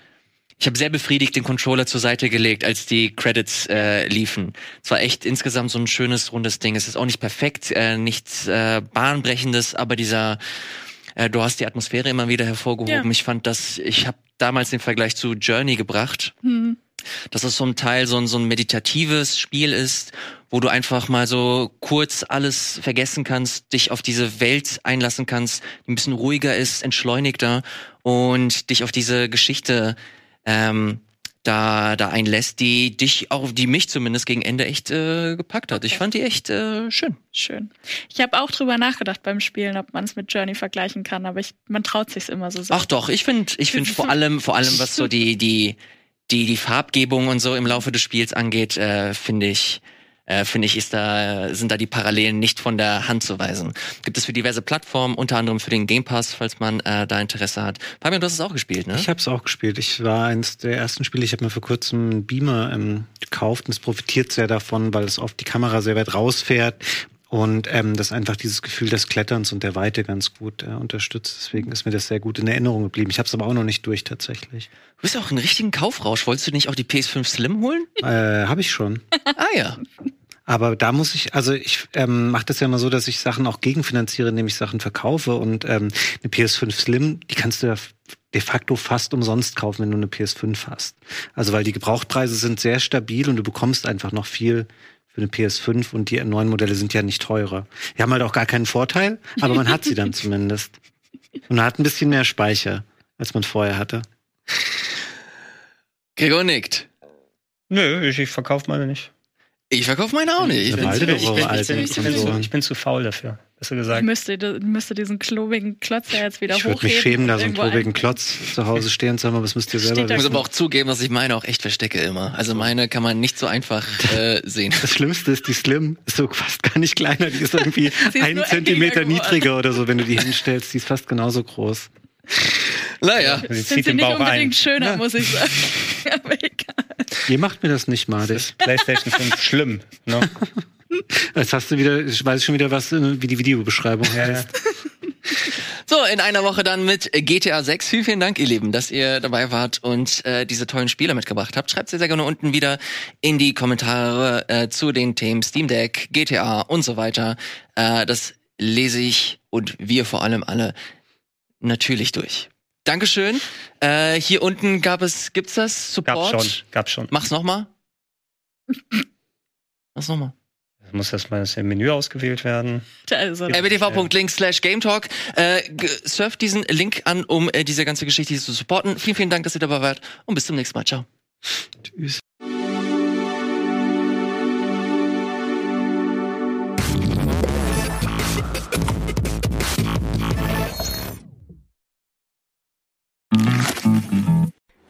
ich habe sehr befriedigt den Controller zur Seite gelegt, als die Credits äh, liefen. Es war echt insgesamt so ein schönes, rundes Ding. Es ist auch nicht perfekt, äh, nichts äh, bahnbrechendes, aber dieser äh, du hast die Atmosphäre immer wieder hervorgehoben. Ja. Ich fand das, ich habe damals den Vergleich zu Journey gebracht. Mhm. Dass es so ein Teil so ein, so ein meditatives Spiel ist, wo du einfach mal so kurz alles vergessen kannst, dich auf diese Welt einlassen kannst, die ein bisschen ruhiger ist, entschleunigter und dich auf diese Geschichte ähm, da, da einlässt, die dich auch, die mich zumindest gegen Ende echt äh, gepackt hat. Okay. Ich fand die echt äh, schön. Schön. Ich habe auch drüber nachgedacht beim Spielen, ob man es mit Journey vergleichen kann, aber ich, man traut sich's immer so. Sehr. Ach doch, ich finde, ich finde vor allem, vor allem was so die die die die Farbgebung und so im Laufe des Spiels angeht, äh, finde ich äh, finde ich, ist da, sind da die Parallelen nicht von der Hand zu weisen. Gibt es für diverse Plattformen, unter anderem für den Game Pass, falls man äh, da Interesse hat. Fabian, du hast es auch gespielt, ne? Ich habe es auch gespielt. Ich war eins der ersten Spiele. Ich habe mir vor kurzem einen Beamer ähm, gekauft und es profitiert sehr davon, weil es oft die Kamera sehr weit rausfährt und ähm, das einfach dieses Gefühl des Kletterns und der Weite ganz gut äh, unterstützt. Deswegen ist mir das sehr gut in Erinnerung geblieben. Ich habe es aber auch noch nicht durch tatsächlich. Du bist auch einen richtigen Kaufrausch. Wolltest du nicht auch die PS5 Slim holen? Äh, habe ich schon. ah ja. Aber da muss ich, also ich ähm, mache das ja immer so, dass ich Sachen auch gegenfinanziere, indem ich Sachen verkaufe. Und ähm, eine PS5 Slim, die kannst du ja de facto fast umsonst kaufen, wenn du eine PS5 hast. Also weil die Gebrauchtpreise sind sehr stabil und du bekommst einfach noch viel für eine PS5 und die neuen Modelle sind ja nicht teurer. Die haben halt auch gar keinen Vorteil, aber man hat sie dann zumindest. Und man hat ein bisschen mehr Speicher, als man vorher hatte. Gregor nickt. Nö, ich, ich verkaufe meine nicht. Ich verkaufe meine auch nicht. Ich bin, ich, bin, ich, bin, ich, bin, zu, ich bin zu faul dafür. Besser gesagt. Ich müsste, müsste diesen klobigen Klotz ja jetzt wieder Ich würde mich schämen, da so einen klobigen Klotz zu Hause stehen zu haben, aber das müsst ihr selber wissen. Ich muss aber auch zugeben, dass ich meine auch echt verstecke immer. Also meine kann man nicht so einfach äh, sehen. Das Schlimmste ist, die Slim ist so fast gar nicht kleiner. Die ist irgendwie einen Zentimeter niedriger oder so, wenn du die hinstellst. Die ist fast genauso groß. Naja. Ich finde sie nicht unbedingt ein. schöner, ja. muss ich sagen. aber egal. Ihr macht mir das nicht mal. Das PlayStation 5 schlimm. Ne? Jetzt hast du wieder, ich weiß schon wieder, was, wie die Videobeschreibung heißt. So, in einer Woche dann mit GTA 6. Vielen, vielen Dank, ihr Lieben, dass ihr dabei wart und äh, diese tollen Spiele mitgebracht habt. Schreibt sehr, sehr gerne unten wieder in die Kommentare äh, zu den Themen Steam Deck, GTA und so weiter. Äh, das lese ich und wir vor allem alle natürlich durch. Dankeschön. Äh, hier unten gab es, gibt's das? Support? Gab schon, gab schon. Mach's nochmal. Mach's nochmal. Muss erstmal das Menü ausgewählt werden. Also, rbtv.link slash gametalk. Äh, surft diesen Link an, um äh, diese ganze Geschichte zu supporten. Vielen, vielen Dank, dass ihr dabei wart und bis zum nächsten Mal. Ciao. Tschüss.